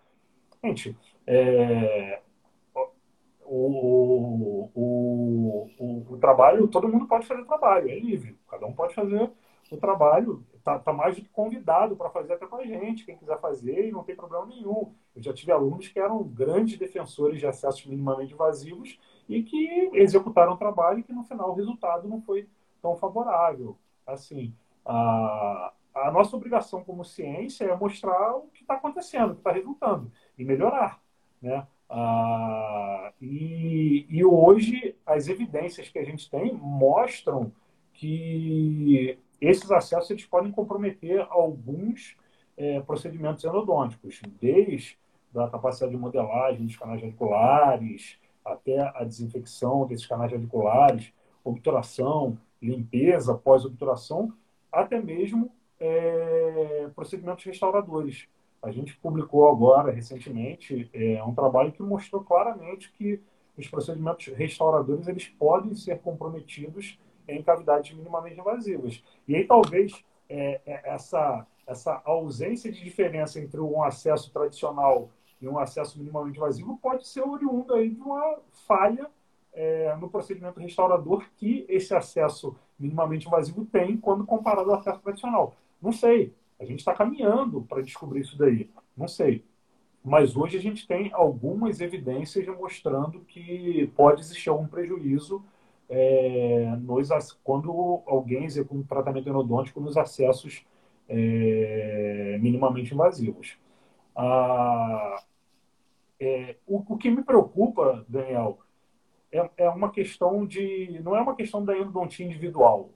Gente, é, o, o, o, o, trabalho, todo mundo pode fazer trabalho, é livre, cada um pode fazer o trabalho, está tá mais do que convidado para fazer até com a gente, quem quiser fazer, e não tem problema nenhum. Eu já tive alunos que eram grandes defensores de acessos minimamente invasivos e que executaram o trabalho e que no final o resultado não foi tão favorável. Assim, a, a nossa obrigação como ciência é mostrar o que está acontecendo, o que está resultando e melhorar, né? Ah, e, e hoje as evidências que a gente tem mostram que esses acessos eles podem comprometer alguns é, procedimentos endodônticos, desde a capacidade de modelagem dos canais radiculares, até a desinfecção desses canais radiculares, obturação, limpeza pós-obturação, até mesmo é, procedimentos restauradores. A gente publicou agora, recentemente, é, um trabalho que mostrou claramente que os procedimentos restauradores eles podem ser comprometidos em cavidades minimamente invasivas. E aí talvez é, é, essa, essa ausência de diferença entre um acesso tradicional e um acesso minimamente invasivo pode ser oriundo aí de uma falha é, no procedimento restaurador que esse acesso minimamente invasivo tem quando comparado ao acesso tradicional. Não sei. A gente está caminhando para descobrir isso daí. Não sei. Mas hoje a gente tem algumas evidências mostrando que pode existir algum prejuízo é, nos, quando alguém executa um tratamento endodôntico nos acessos é, minimamente invasivos. Ah, é, o, o, que me preocupa, Daniel, é, é, uma questão de. não é uma questão da endodontia individual.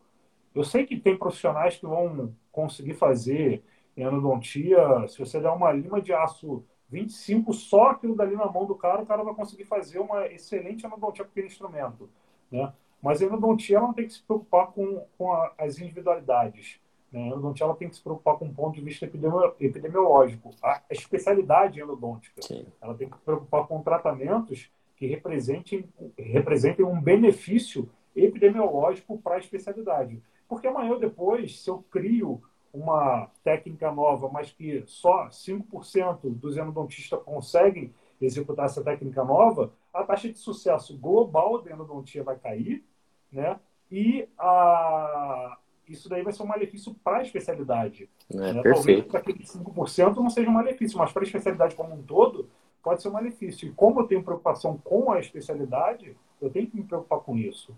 Eu sei que tem profissionais que vão conseguir fazer endodontia, se você der uma lima de aço 25, só aquilo dali na mão do cara, o cara vai conseguir fazer uma excelente endodontia com aquele instrumento. Né? Mas a endodontia ela não tem que se preocupar com, com a, as individualidades. Né? A endodontia ela tem que se preocupar com o ponto de vista epidemiológico. A especialidade endodôntica. Sim. Ela tem que se preocupar com tratamentos que representem, representem um benefício epidemiológico para a especialidade. Porque amanhã ou depois, se eu crio uma técnica nova, mas que só 5% dos endodontistas conseguem executar essa técnica nova, a taxa de sucesso global da endodontia vai cair, né? E a, isso daí vai ser um malefício para a especialidade. É, né? Talvez para aquele 5% não seja um malefício, mas para a especialidade como um todo, pode ser um malefício. E como eu tenho preocupação com a especialidade, eu tenho que me preocupar com isso.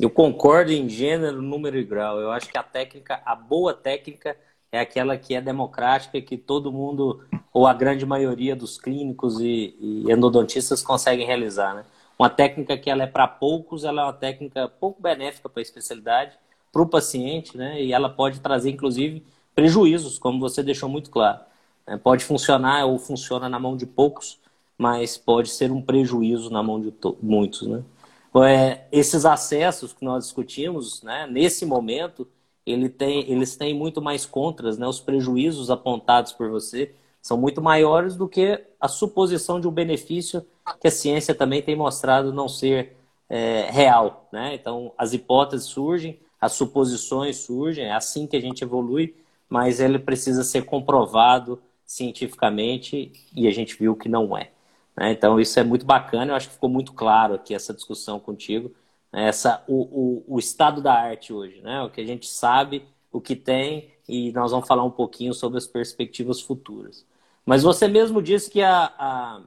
Eu concordo em gênero, número e grau. Eu acho que a técnica, a boa técnica, é aquela que é democrática, que todo mundo, ou a grande maioria dos clínicos e, e endodontistas conseguem realizar. Né? Uma técnica que ela é para poucos, ela é uma técnica pouco benéfica para a especialidade, para o paciente, né? e ela pode trazer, inclusive, prejuízos, como você deixou muito claro. É, pode funcionar ou funciona na mão de poucos, mas pode ser um prejuízo na mão de muitos. Né? É, esses acessos que nós discutimos, né, nesse momento, ele tem, eles têm muito mais contras, né? Os prejuízos apontados por você são muito maiores do que a suposição de um benefício que a ciência também tem mostrado não ser é, real, né? Então, as hipóteses surgem, as suposições surgem, é assim que a gente evolui, mas ele precisa ser comprovado cientificamente e a gente viu que não é. Né? Então, isso é muito bacana. Eu acho que ficou muito claro aqui essa discussão contigo. Né? Essa, o, o, o estado da arte hoje, né? o que a gente sabe, o que tem, e nós vamos falar um pouquinho sobre as perspectivas futuras. Mas você mesmo disse que a, a,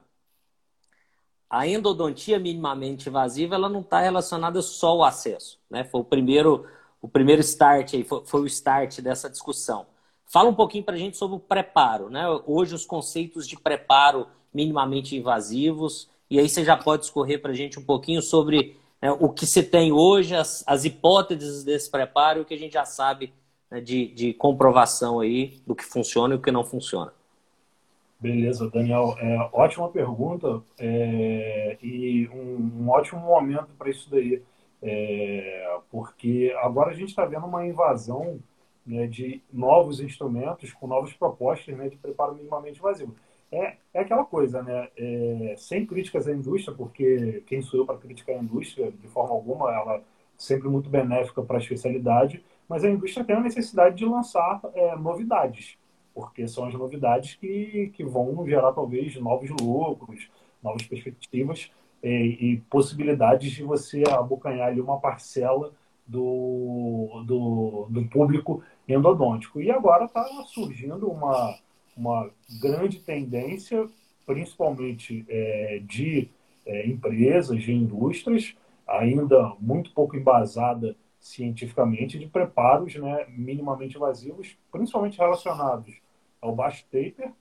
a endodontia minimamente invasiva ela não está relacionada só ao acesso. Né? Foi o primeiro, o primeiro start, aí, foi, foi o start dessa discussão. Fala um pouquinho para a gente sobre o preparo. Né? Hoje, os conceitos de preparo minimamente invasivos. E aí você já pode escorrer para a gente um pouquinho sobre né, o que se tem hoje, as, as hipóteses desse preparo o que a gente já sabe né, de, de comprovação aí do que funciona e o que não funciona. Beleza, Daniel. É, ótima pergunta é, e um, um, ótimo momento para isso daí. É, porque agora a gente está vendo uma invasão né, de novos instrumentos com novas propostas né, de preparo minimamente invasivo. É, é aquela coisa, né? É, sem críticas à indústria, porque quem sou eu para criticar a indústria, de forma alguma, ela é sempre muito benéfica para a especialidade, mas a indústria tem a necessidade de lançar é, novidades, porque são as novidades que, que vão gerar talvez novos lucros, novas perspectivas e, é, e possibilidades de você abocanhar ali uma parcela do, do, do público endodôntico. E agora está surgindo uma uma grande tendência, principalmente é, de é, empresas, de indústrias, ainda muito pouco embasada cientificamente, de preparos né, minimamente invasivos, principalmente relacionados ao baixo taper,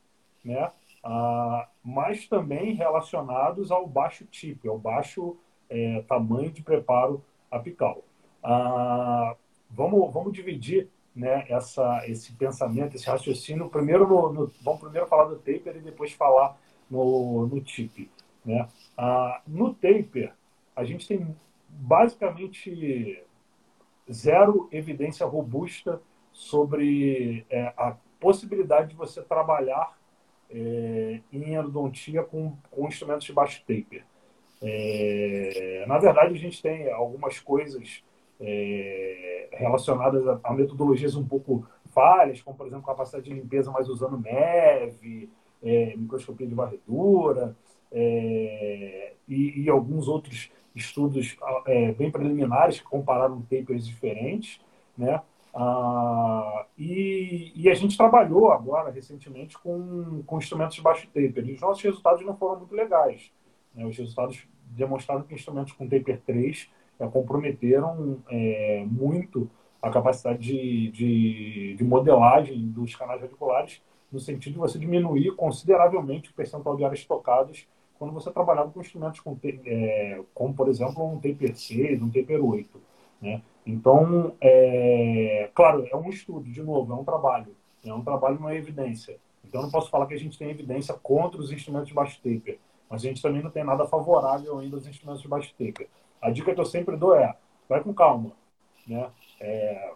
né, ah, mas também relacionados ao baixo tipo, ao baixo é, tamanho de preparo apical. Ah, vamos, vamos dividir né, essa, esse pensamento, esse raciocínio. Primeiro no, no, vamos primeiro falar do taper e depois falar no, no TIP. Né? Ah, no taper, a gente tem basicamente zero evidência robusta sobre é, a possibilidade de você trabalhar é, em endodontia com, com instrumentos de baixo taper. É, na verdade, a gente tem algumas coisas é, relacionadas a, a, metodologias um pouco falhas, como, por exemplo, capacidade de limpeza, mas usando neve, é, microscopia de varredura é, e, e, alguns outros estudos é, bem preliminares que compararam papers diferentes, né? Ah, e, e, a gente trabalhou agora, recentemente, com, com instrumentos de baixo taper. E os nossos resultados não foram muito legais. Né? Os resultados demonstraram que instrumentos com taper 3 é, comprometeram é, muito a capacidade de, de, de, modelagem dos canais radiculares, no sentido de você diminuir consideravelmente o percentual de áreas tocadas quando você trabalhava com instrumentos com, é, como, por exemplo, um taper 6, um taper 8. Né? Então, é, claro, é um estudo, de novo, é um trabalho. É um trabalho, não é evidência. Então, não posso falar que a gente tem evidência contra os instrumentos de baixo taper, mas a gente também não tem nada favorável ainda aos instrumentos de baixo taper. A dica que eu sempre dou é, vai com calma. Né? É,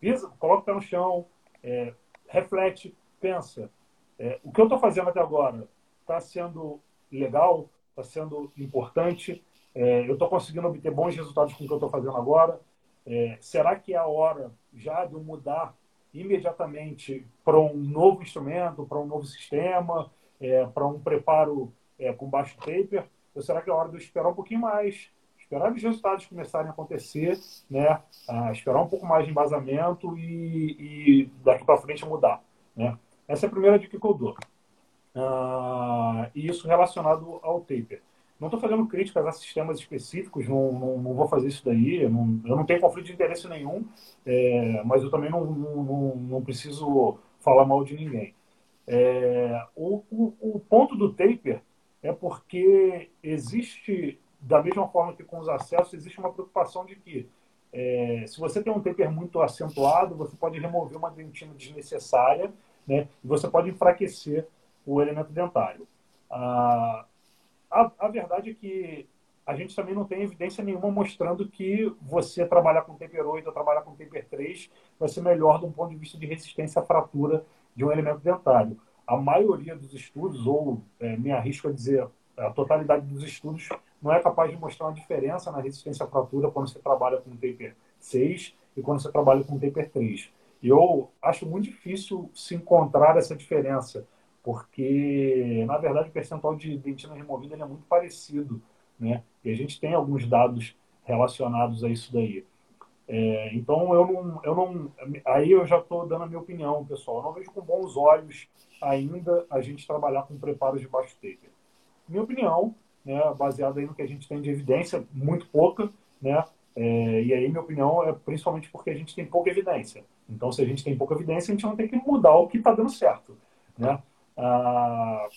pisa, coloca o pé no chão, é, reflete, pensa. É, o que eu estou fazendo até agora está sendo legal, está sendo importante, é, eu estou conseguindo obter bons resultados com o que eu estou fazendo agora. É, será que é a hora já de eu mudar imediatamente para um novo instrumento, para um novo sistema, é, para um preparo com baixo taper? Ou será que é a hora de eu esperar um pouquinho mais, esperar os resultados começarem a acontecer, né? Ah, esperar um pouco mais de embasamento e, e daqui para frente mudar, né? Essa é a primeira dica que eu dou. Ah, e isso relacionado ao taper. Não estou fazendo críticas a sistemas específicos, não, não, não, vou fazer isso daí, eu não, eu não tenho conflito de interesse nenhum, é, mas eu também não, não, não, preciso falar mal de ninguém. É, o, o, o, ponto do taper é porque existe, da mesma forma que com os acessos, existe uma preocupação de que é, se você tem um taper muito acentuado, você pode remover uma dentina desnecessária né, e você pode enfraquecer o elemento dentário. Ah, a, a verdade é que a gente também não tem evidência nenhuma mostrando que você trabalhar com Temper 8 ou trabalhar com Temper 3 vai ser melhor do ponto de vista de resistência à fratura de um elemento dentário. A maioria dos estudos, ou é, me arrisco a dizer, a totalidade dos estudos, não é capaz de mostrar uma diferença na resistência à fratura quando você trabalha com Temper 6 e quando você trabalha com Temper 3. Eu acho muito difícil se encontrar essa diferença porque, na verdade, o percentual de dentina removida é muito parecido, né? E a gente tem alguns dados relacionados a isso daí. É, então, eu não, eu não. Aí eu já estou dando a minha opinião, pessoal. Eu não vejo com bons olhos ainda a gente trabalhar com preparos de baixo taper. Minha opinião, né, baseada no que a gente tem de evidência, muito pouca, né? É, e aí, minha opinião é principalmente porque a gente tem pouca evidência. Então, se a gente tem pouca evidência, a gente não tem que mudar o que está dando certo, né? Ah,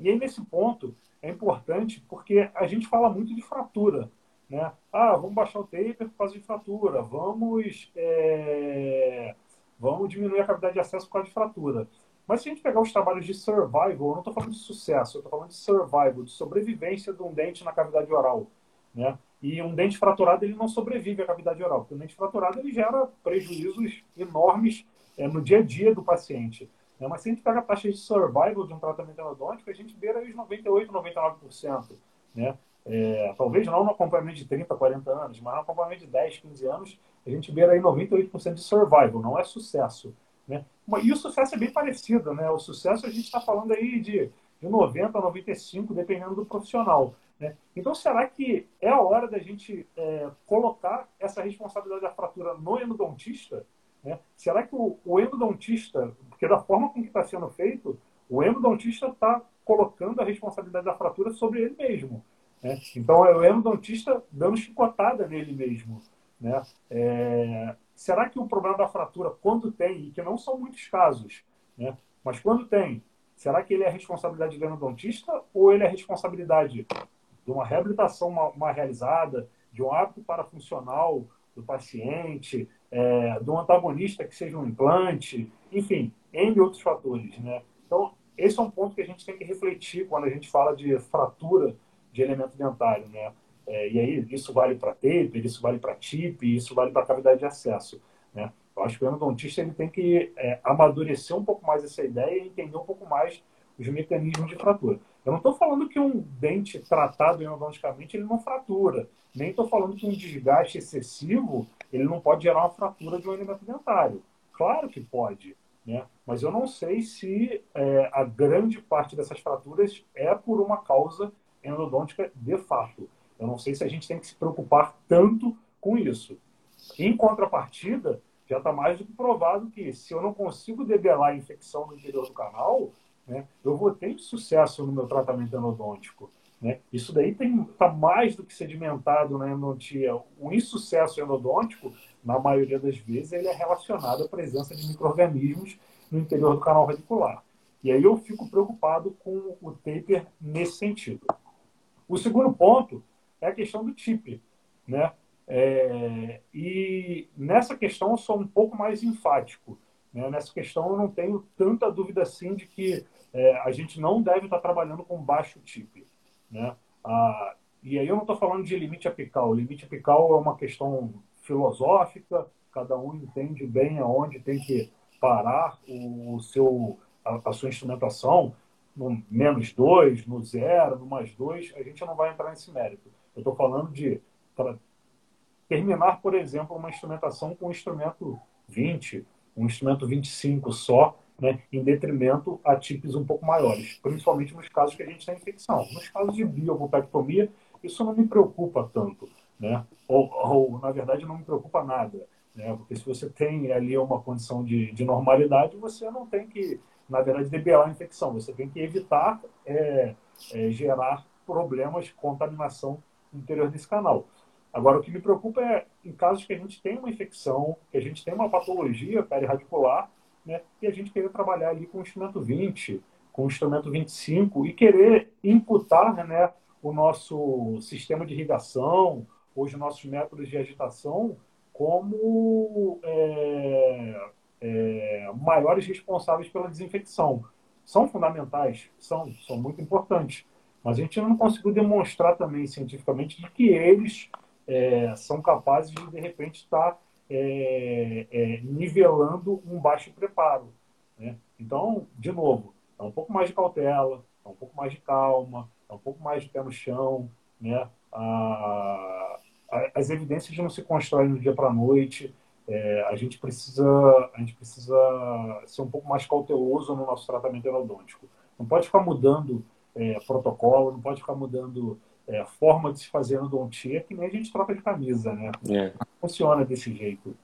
e aí, nesse ponto, é importante porque a gente fala muito de fratura. Né? Ah, vamos baixar o taper por causa de fratura, vamos, é, vamos diminuir a cavidade de acesso por causa de fratura. Mas se a gente pegar os trabalhos de survival, eu não estou falando de sucesso, eu estou falando de survival, de sobrevivência de um dente na cavidade oral. Né? E um dente fraturado ele não sobrevive à cavidade oral, porque o dente fraturado ele gera prejuízos enormes é, no dia a dia do paciente. Né? Mas se a gente pega a taxa de survival de um tratamento endodôntico, a gente beira os 98%, 99%. Né? É, talvez não no acompanhamento de 30, 40 anos, mas no acompanhamento de 10, 15 anos, a gente beira aí 98% de survival, não é sucesso. Né? E o sucesso é bem parecido, né? O sucesso a gente está falando aí de, de 90 a 95, dependendo do profissional. Né? Então, será que é a hora da gente é, colocar essa responsabilidade da fratura no endodontista? Né? Será que o, o endodontista, porque da forma como está sendo feito, o endodontista está colocando a responsabilidade da fratura sobre ele mesmo. Né? Então é o endodontista dando chicotada nele mesmo. Né? É... Será que o problema da fratura, quando tem, e que não são muitos casos, né? mas quando tem, será que ele é responsabilidade do endodontista ou ele é responsabilidade de uma reabilitação mal, mal realizada, de um hábito parafuncional do paciente, é, do antagonista que seja um implante, enfim, entre outros fatores. Né? Então, esse é um ponto que a gente tem que refletir quando a gente fala de fratura de elemento dentário. Né? É, e aí, isso vale para taper, isso vale para tip, isso vale para cavidade de acesso. Né? Eu acho que o endodontista ele tem que é, amadurecer um pouco mais essa ideia e entender um pouco mais os mecanismos de fratura. Eu não estou falando que um dente tratado endodonticamente ele não fratura. Nem estou falando que um desgaste excessivo ele não pode gerar uma fratura de um elemento dentário. Claro que pode, né? mas eu não sei se é, a grande parte dessas fraturas é por uma causa endodôntica de fato. Eu não sei se a gente tem que se preocupar tanto com isso. Em contrapartida, já está mais do que provado que se eu não consigo debelar a infecção no interior do canal, né, eu vou ter sucesso no meu tratamento endodôntico. Né? Isso daí está mais do que sedimentado na endodontia. O insucesso endodôntico, na maioria das vezes, ele é relacionado à presença de micro-organismos no interior do canal radicular. E aí eu fico preocupado com o taper nesse sentido. O segundo ponto é a questão do TIP. Né? É, e nessa questão eu sou um pouco mais enfático. Né? Nessa questão eu não tenho tanta dúvida assim de que é, a gente não deve estar trabalhando com baixo TIP. Né? Ah, e aí eu não estou falando de limite apical. O limite apical é uma questão filosófica, cada um entende bem aonde tem que parar o seu, a, a sua instrumentação, no menos dois, no zero, no mais dois, a gente não vai entrar nesse mérito. Eu estou falando de terminar, por exemplo, uma instrumentação com um instrumento 20, um instrumento 25 só, né, em detrimento a tipos um pouco maiores, principalmente nos casos que a gente tem infecção. Nos casos de biopulpectomia, isso não me preocupa tanto, né? ou, ou, na verdade, não me preocupa nada, né? porque se você tem ali uma condição de, de normalidade, você não tem que, na verdade, debelar a infecção, você tem que evitar é, é, gerar problemas, contaminação interior desse canal. Agora, o que me preocupa é em casos que a gente tem uma infecção, que a gente tem uma patologia perirradicular, né, e a gente querer trabalhar ali com o instrumento 20, com o instrumento 25 e querer imputar né, o nosso sistema de irrigação, os nossos métodos de agitação como é, é, maiores responsáveis pela desinfecção. São fundamentais, são, são muito importantes, mas a gente não conseguiu demonstrar também cientificamente de que eles é, são capazes de, de repente, estar é, é, nivelando um baixo preparo. Né? Então, de novo, é um pouco mais de cautela, é um pouco mais de calma, é um pouco mais de pé no chão. Né? A, a, as evidências não se constroem do dia para a noite. É, a gente precisa a gente precisa ser um pouco mais cauteloso no nosso tratamento endodôntico. Não pode ficar mudando é, protocolo, não pode ficar mudando é, forma de se fazer endodontia que nem a gente troca de camisa, né? É. Funciona desse jeito.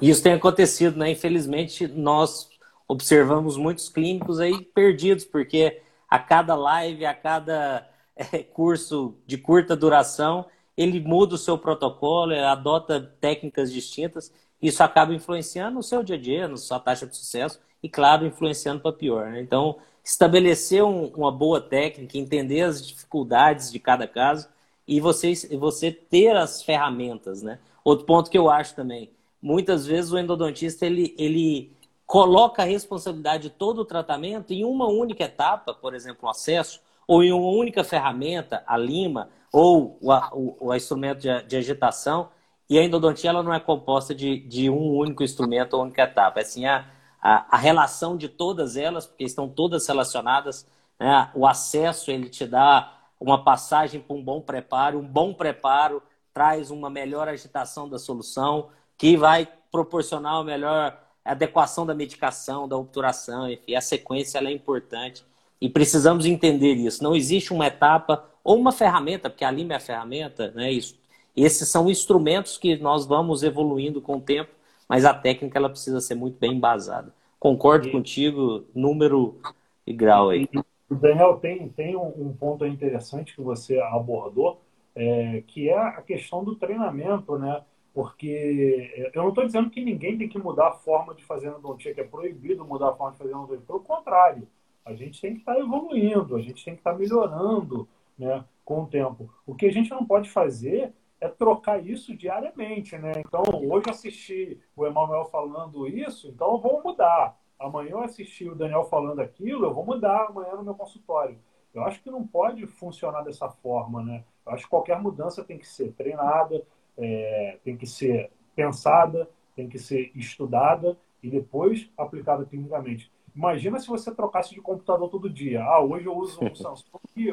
Isso tem acontecido, né? Infelizmente, nós observamos muitos clínicos aí perdidos, porque a cada live, a cada é, curso de curta duração, ele muda o seu protocolo, adota técnicas distintas. Isso acaba influenciando o seu dia a dia, na sua taxa de sucesso e, claro, influenciando para pior. Né? Então, estabelecer um, uma boa técnica, entender as dificuldades de cada caso e você, você ter as ferramentas, né? Outro ponto que eu acho também, muitas vezes o endodontista ele, ele coloca a responsabilidade de todo o tratamento em uma única etapa, por exemplo, o acesso, ou em uma única ferramenta, a lima, ou o, o, o instrumento de, de, agitação, e a endodontia ela não é composta de, de um único instrumento ou única etapa. É assim, a, a, a relação de todas elas, porque estão todas relacionadas. Né? O acesso ele te dá uma passagem para um bom preparo, um bom preparo traz uma melhor agitação da solução, que vai proporcionar uma melhor adequação da medicação, da obturação, enfim, a sequência é importante e precisamos entender isso. Não existe uma etapa ou uma ferramenta, porque a Lima é a ferramenta, né? Isso. Esses são instrumentos que nós vamos evoluindo com o tempo mas a técnica ela precisa ser muito bem embasada. Concordo e... contigo, número e grau aí. Daniel, tem, tem um, ponto interessante que você abordou, é, que é a questão do treinamento, né? Porque eu não estou dizendo que ninguém tem que mudar a forma de fazer endodontia, que é proibido mudar a forma de fazer endodontia. Pelo contrário, a gente tem que estar tá evoluindo, a gente tem que estar tá melhorando né, com o tempo. O que a gente não pode fazer é trocar isso diariamente, né? Então, hoje assisti o Emanuel falando isso, então eu vou mudar. Amanhã eu assisti o Daniel falando aquilo, eu vou mudar amanhã no meu consultório. Eu acho que não pode funcionar dessa forma, né? Eu acho que qualquer mudança tem que ser treinada, é, tem que ser pensada, tem que ser estudada e depois aplicada clinicamente. Imagina se você trocasse de computador todo dia. Ah, hoje eu uso um Samsung,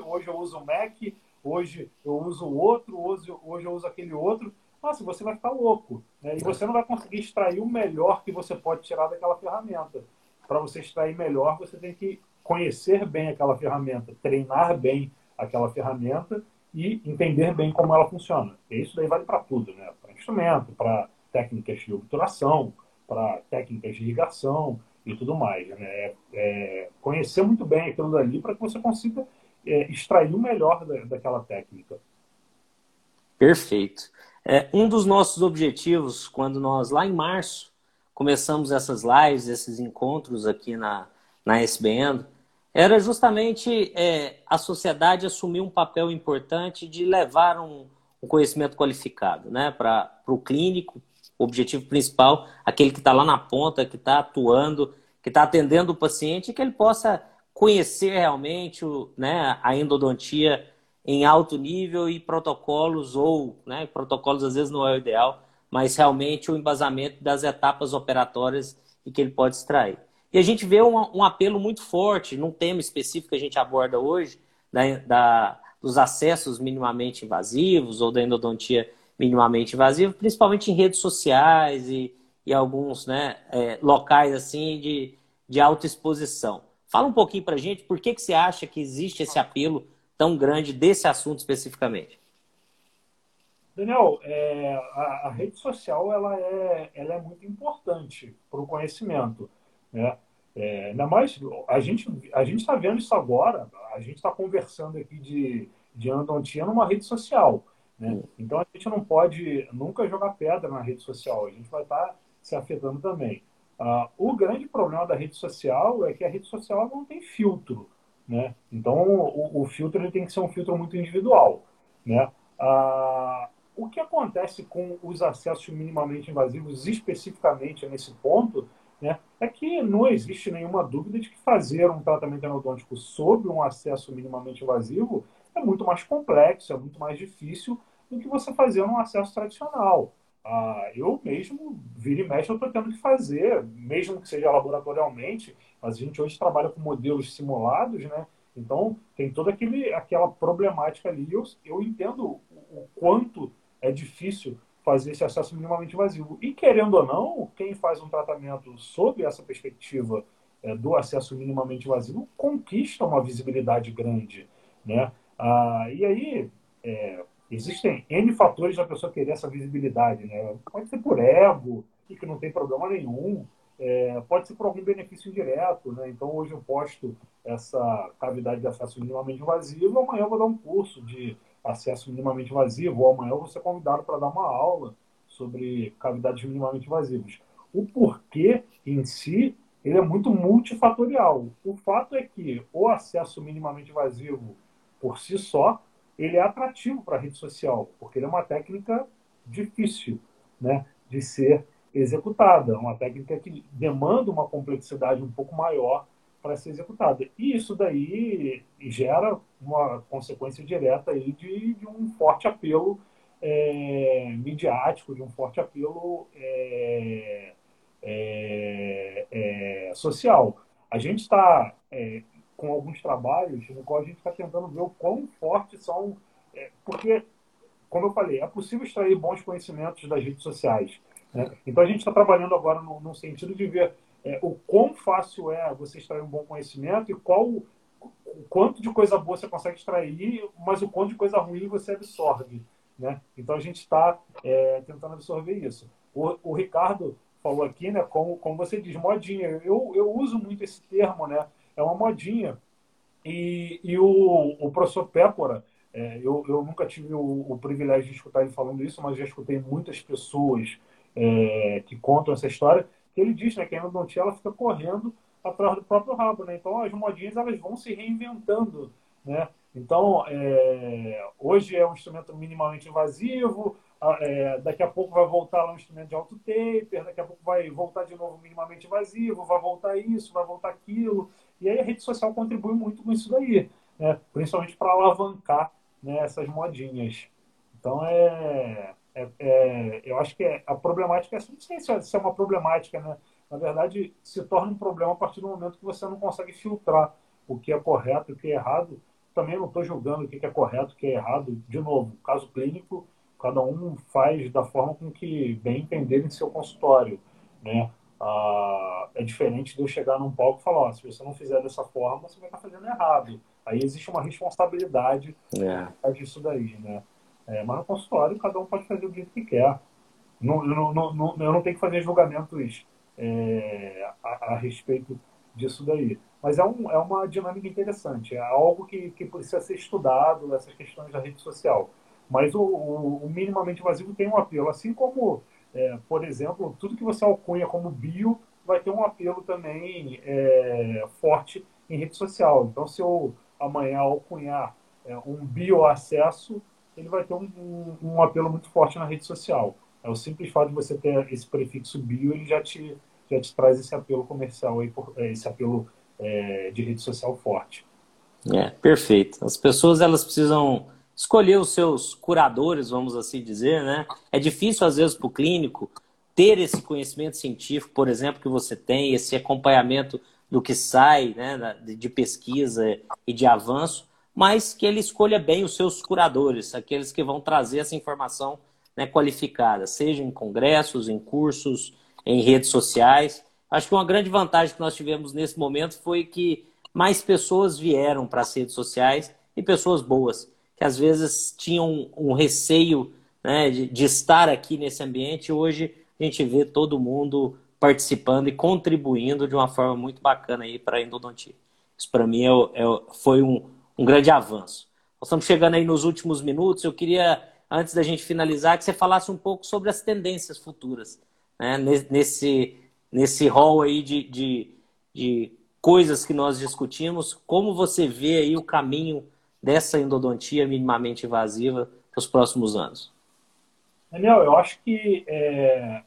hoje eu uso um Mac, hoje eu uso outro, hoje, hoje eu uso aquele outro. Nossa, você vai ficar louco. Né? E você não vai conseguir extrair o melhor que você pode tirar daquela ferramenta. Para você extrair melhor, você tem que conhecer bem aquela ferramenta, treinar bem aquela ferramenta e entender bem como ela funciona. E isso daí vale para tudo, né? Para instrumento, para técnicas de obturação, para técnicas de irrigação e tudo mais. Né? É, é conhecer muito bem aquilo dali para que você consiga é, extrair o melhor da, daquela técnica. Perfeito. É, um dos nossos objetivos, quando nós, lá em março, começamos essas lives, esses encontros aqui na, na SBN, era justamente é, a sociedade assumir um papel importante de levar um, um conhecimento qualificado né, para o clínico, o objetivo principal, aquele que está lá na ponta, que está atuando, que está atendendo o paciente, que ele possa conhecer realmente o, né, a endodontia em alto nível e protocolos, ou né, protocolos às vezes não é o ideal, mas realmente o embasamento das etapas operatórias e que ele pode extrair. E a gente vê um, um apelo muito forte num tema específico que a gente aborda hoje, da, da, dos acessos minimamente invasivos ou da endodontia minimamente invasiva, principalmente em redes sociais e, e alguns né, é, locais assim de, de alta exposição. Fala um pouquinho para a gente por que, que você acha que existe esse apelo tão grande desse assunto especificamente. Daniel, é, a, a, rede social ela é, ela é muito importante para o conhecimento. Né? É, ainda mais, a gente a gente está vendo isso agora, a gente está conversando aqui de, de endodontia numa rede social. Né? Então a gente não pode nunca jogar pedra na rede social, a gente vai estar tá se afetando também. Uh, o grande problema da rede social é que a rede social não tem filtro. Né? Então o, o filtro tem que ser um filtro muito individual. Né? Uh, o que acontece com os acessos minimamente invasivos, especificamente nesse ponto, né, é que não existe nenhuma dúvida de que fazer um tratamento endodôntico sobre um acesso minimamente invasivo é muito mais complexo, é muito mais difícil do que você fazer um acesso tradicional. Ah, eu mesmo, vira e mexe, eu estou tendo que fazer, mesmo que seja laboratorialmente, mas a gente hoje trabalha com modelos simulados, né? Então, tem toda aquele, aquela problemática ali. Eu, eu entendo o, quanto é difícil fazer esse acesso minimamente invasivo. E, querendo ou não, quem faz um tratamento sob essa perspectiva é, do acesso minimamente invasivo conquista uma visibilidade grande. Né? Ah, e aí, é, existem N fatores da pessoa querer essa visibilidade. Né? Pode ser por ego, e que não tem problema nenhum. É, pode ser por algum benefício indireto. Né? Então, hoje eu posto essa cavidade de acesso minimamente invasivo, amanhã eu vou dar um curso de acesso minimamente invasivo, ou amanhã eu vou ser convidado para dar uma aula sobre cavidades minimamente invasivas. O porquê em si, ele é muito multifatorial. O fato é que o acesso minimamente invasivo, por si só, ele é atrativo para a rede social, porque ele é uma técnica difícil né, de ser executada, uma técnica que demanda uma complexidade um pouco maior para ser executada. E isso daí gera uma consequência direta aí de, de um forte apelo é, midiático, de um forte apelo é, é, é social. A gente está é, com alguns trabalhos no qual a gente está tentando ver o quão fortes são, é, porque, como eu falei, é possível extrair bons conhecimentos das redes sociais. Né? Então a gente está trabalhando agora no, no sentido de ver é, o quão fácil é você extrair um bom conhecimento e qual o quanto de coisa boa você consegue extrair, mas o quanto de coisa ruim você absorve. Né? Então a gente está é, tentando absorver isso. O, o, Ricardo falou aqui, né, como, como você diz, modinha. Eu, eu uso muito esse termo, né? É uma modinha. E, e o, o professor Pépora, é, eu, eu nunca tive o, o, privilégio de escutar ele falando isso, mas já escutei muitas pessoas é, que contam essa história que ele diz né, que a endodontia ela fica correndo atrás do próprio rabo. Né? Então, as modinhas elas vão se reinventando. Né? Então, é, hoje é um instrumento minimamente invasivo, é, daqui a pouco vai voltar lá um instrumento de alto taper, daqui a pouco vai voltar de novo minimamente invasivo, vai voltar isso, vai voltar aquilo. E aí a rede social contribui muito com isso daí, né? principalmente para alavancar né, essas modinhas. Então, é, é, é, eu acho que é, a problemática é assim, não sei se é, se é uma problemática, né? Na verdade, se torna um problema a partir do momento que você não consegue filtrar o que é correto e o que é errado. Também não estou julgando o que é correto, o que é errado. De novo, caso clínico, cada um faz da forma com que bem entender em seu consultório, né? Ah, é diferente de eu chegar num palco e falar, se você não fizer dessa forma, você vai estar fazendo errado. Aí existe uma responsabilidade é. disso daí, né? É, mas no consultório, cada um pode fazer o jeito que quer. não, não, não, eu não tenho que fazer julgamentos é, a, a, respeito disso daí. Mas é, um, é uma dinâmica interessante, é algo que, que precisa ser estudado, essas questões da rede social. Mas o, o, o minimamente invasivo tem um apelo, assim como, é, por exemplo, tudo que você alcunha como bio vai ter um apelo também é, forte em rede social. Então, se eu amanhã alcunhar é, um bioacesso, ele vai ter um, um, um, apelo muito forte na rede social. É o simples fato de você ter esse prefixo bio, ele já te, já te traz esse apelo comercial, aí, é, esse apelo é, de rede social forte. É, perfeito. As pessoas elas precisam escolher os seus curadores, vamos assim dizer, né? É difícil às vezes para o clínico ter esse conhecimento científico, por exemplo, que você tem, esse acompanhamento do que sai né, de pesquisa e de avanço, mas que ele escolha bem os seus curadores, aqueles que vão trazer essa informação né, qualificada, seja em congressos, em cursos, em redes sociais. Acho que uma grande vantagem que nós tivemos nesse momento foi que mais pessoas vieram para as redes sociais e pessoas boas, que às vezes tinham um receio né, de, de estar aqui nesse ambiente. Hoje a gente vê todo mundo participando e contribuindo de uma forma muito bacana aí para a endodontia. Isso para mim é, é, foi um, um grande avanço. Nós estamos chegando aí nos últimos minutos. Eu queria, antes da gente finalizar, que você falasse um pouco sobre as tendências futuras, né? nesse, nesse hall aí de, de, de coisas que nós discutimos. Como você vê aí o caminho dessa endodontia minimamente invasiva para os próximos anos? Daniel, eu acho que é,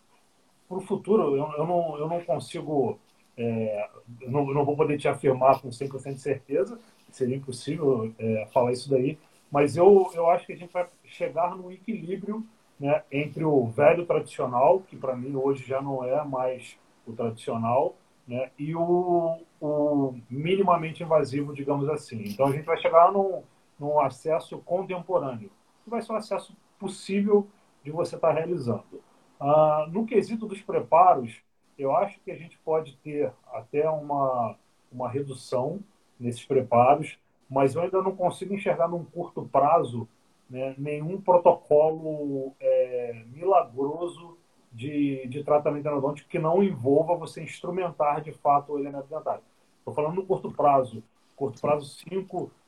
para o futuro, eu, eu, não, eu não consigo, é, eu, não, eu não vou poder te afirmar com 100% de certeza, seria impossível é, falar isso daí, mas eu, eu acho que a gente vai chegar num equilíbrio né, entre o velho tradicional, que para mim hoje já não é mais o tradicional, né, e o, o minimamente invasivo, digamos assim. Então a gente vai chegar num, num acesso contemporâneo, que vai ser um acesso possível de você estar tá realizando. Ah, no quesito dos preparos, eu acho que a gente pode ter até uma, uma redução nesses preparos, mas eu ainda não consigo enxergar num curto prazo né, nenhum protocolo é, milagroso de, de tratamento endodôntico que não envolva você instrumentar de fato o elemento dentário. Estou falando no curto prazo, curto prazo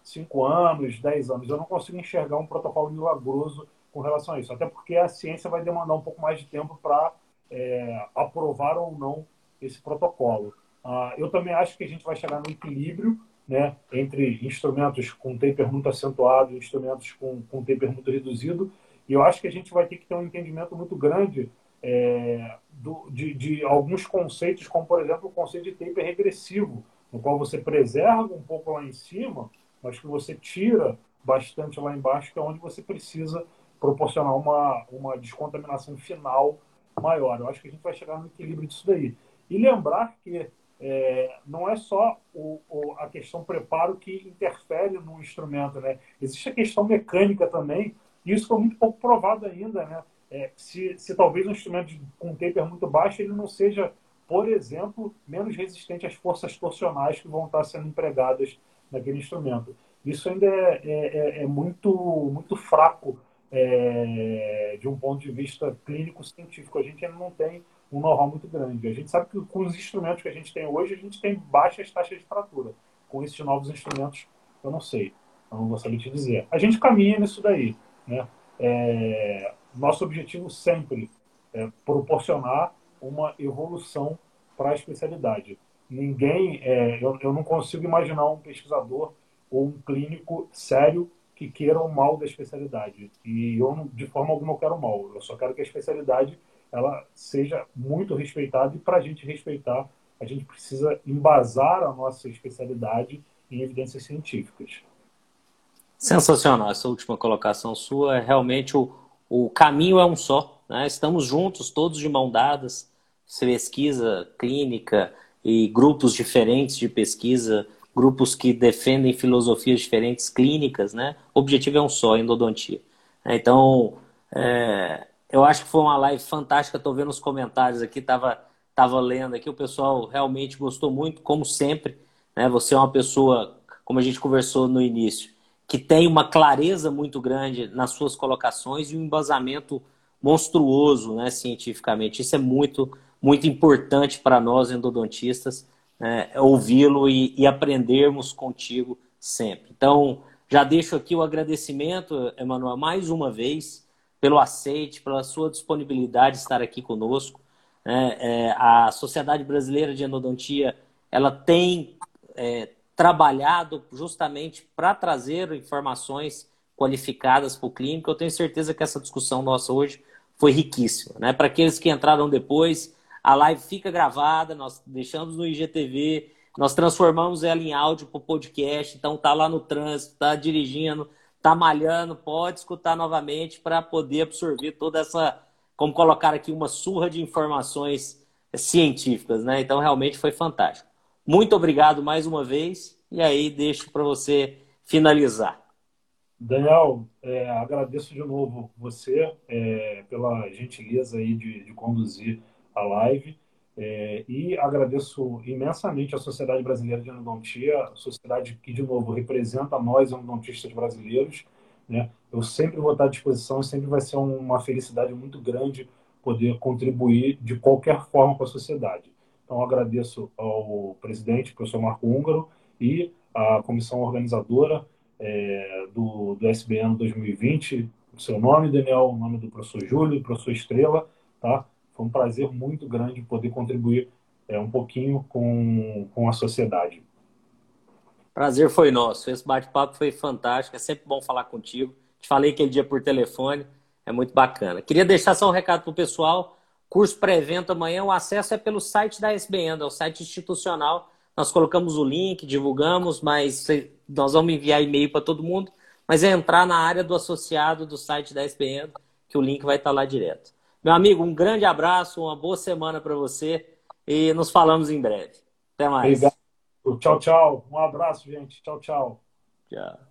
5 anos, 10 anos. Eu não consigo enxergar um protocolo milagroso com relação a isso. Até porque a ciência vai demandar um pouco mais de tempo para é, aprovar ou não esse protocolo. Ah, eu também acho que a gente vai chegar no equilíbrio né, entre instrumentos com taper muito acentuado e instrumentos com, com taper muito reduzido. E eu acho que a gente vai ter que ter um entendimento muito grande é, do, de, de, alguns conceitos, como, por exemplo, o conceito de taper regressivo, no qual você preserva um pouco lá em cima, mas que você tira bastante lá embaixo, que é onde você precisa proporcionar uma, uma descontaminação final maior. Eu acho que a gente vai chegar no equilíbrio disso daí. E lembrar que é, não é só o, o, a questão preparo que interfere no instrumento, né? Existe a questão mecânica também, e isso foi muito pouco provado ainda, né? É, se, se talvez um instrumento com taper muito baixo, ele não seja, por exemplo, menos resistente às forças torsionais que vão estar sendo empregadas naquele instrumento. Isso ainda é, é, é, é muito, muito fraco é, de um ponto de vista clínico-científico. A gente ainda não tem um know-how muito grande. A gente sabe que com os instrumentos que a gente tem hoje, a gente tem baixas taxas de fratura. Com esses novos instrumentos, eu não sei. Eu não vou saber te dizer. A gente caminha nisso daí. Né? É, nosso objetivo sempre é proporcionar uma evolução para a especialidade. Ninguém, é, eu, eu não consigo imaginar um pesquisador ou um clínico sério que queiram o mal da especialidade. E eu, de forma alguma, eu quero o mal. Eu só quero que a especialidade ela seja muito respeitada e para a gente respeitar, a gente precisa embasar a nossa especialidade em evidências científicas. Sensacional essa última colocação sua. É realmente o, o caminho é um só. Né? Estamos juntos, todos de mão dadas, pesquisa clínica e grupos diferentes de pesquisa grupos que defendem filosofias diferentes, clínicas, né? O objetivo é um só, endodontia. Então, é, eu acho que foi uma live fantástica. Estou vendo os comentários aqui, estava tava lendo aqui, o pessoal realmente gostou muito, como sempre. Né? Você é uma pessoa, como a gente conversou no início, que tem uma clareza muito grande nas suas colocações e um embasamento monstruoso, né, cientificamente. Isso é muito, muito importante para nós endodontistas, né, ouvi-lo e, e aprendermos contigo sempre. Então, já deixo aqui o agradecimento, Emanuel, mais uma vez, pelo aceite, pela sua disponibilidade de estar aqui conosco. É, é, a Sociedade Brasileira de Endodontia ela tem é, trabalhado justamente para trazer informações qualificadas para o clínico. Eu tenho certeza que essa discussão nossa hoje foi riquíssima. Né? Para aqueles que entraram depois, a live fica gravada, nós deixamos no IGTV, nós transformamos ela em áudio para o podcast, então tá lá no trânsito, tá dirigindo, tá malhando, pode escutar novamente para poder absorver toda essa, como colocar aqui, uma surra de informações científicas, né? Então realmente foi fantástico. Muito obrigado mais uma vez e aí deixo para você finalizar. Daniel, é, agradeço de novo você é, pela gentileza aí de, de conduzir a live é, e agradeço imensamente a Sociedade Brasileira de Endodontia, sociedade que, de novo, representa nós, endodontistas brasileiros. Né? Eu sempre vou estar à disposição, sempre vai ser uma felicidade muito grande poder contribuir de qualquer forma com a sociedade. Então, agradeço ao presidente, professor Marco Húngaro, e à comissão organizadora, é, do, do SBN 2020. O seu nome, Daniel, o nome do professor Júlio, do professor Estrela, tá? Foi um prazer muito grande poder contribuir é, um pouquinho com, com a sociedade. Prazer foi nosso. Esse bate-papo foi fantástico. É sempre bom falar contigo. Te falei aquele dia por telefone. É muito bacana. Queria deixar só um recado para o pessoal. Curso pré-evento amanhã. O acesso é pelo site da SBN, é o site institucional. Nós colocamos o link, divulgamos, mas nós vamos enviar e-mail para todo mundo, mas é entrar na área do associado do site da SPN, que o link vai estar lá direto. Meu amigo, um grande abraço, uma boa semana para você e nos falamos em breve. Até mais. Obrigado. Tchau, tchau. Um abraço, gente. Tchau, tchau. Tchau.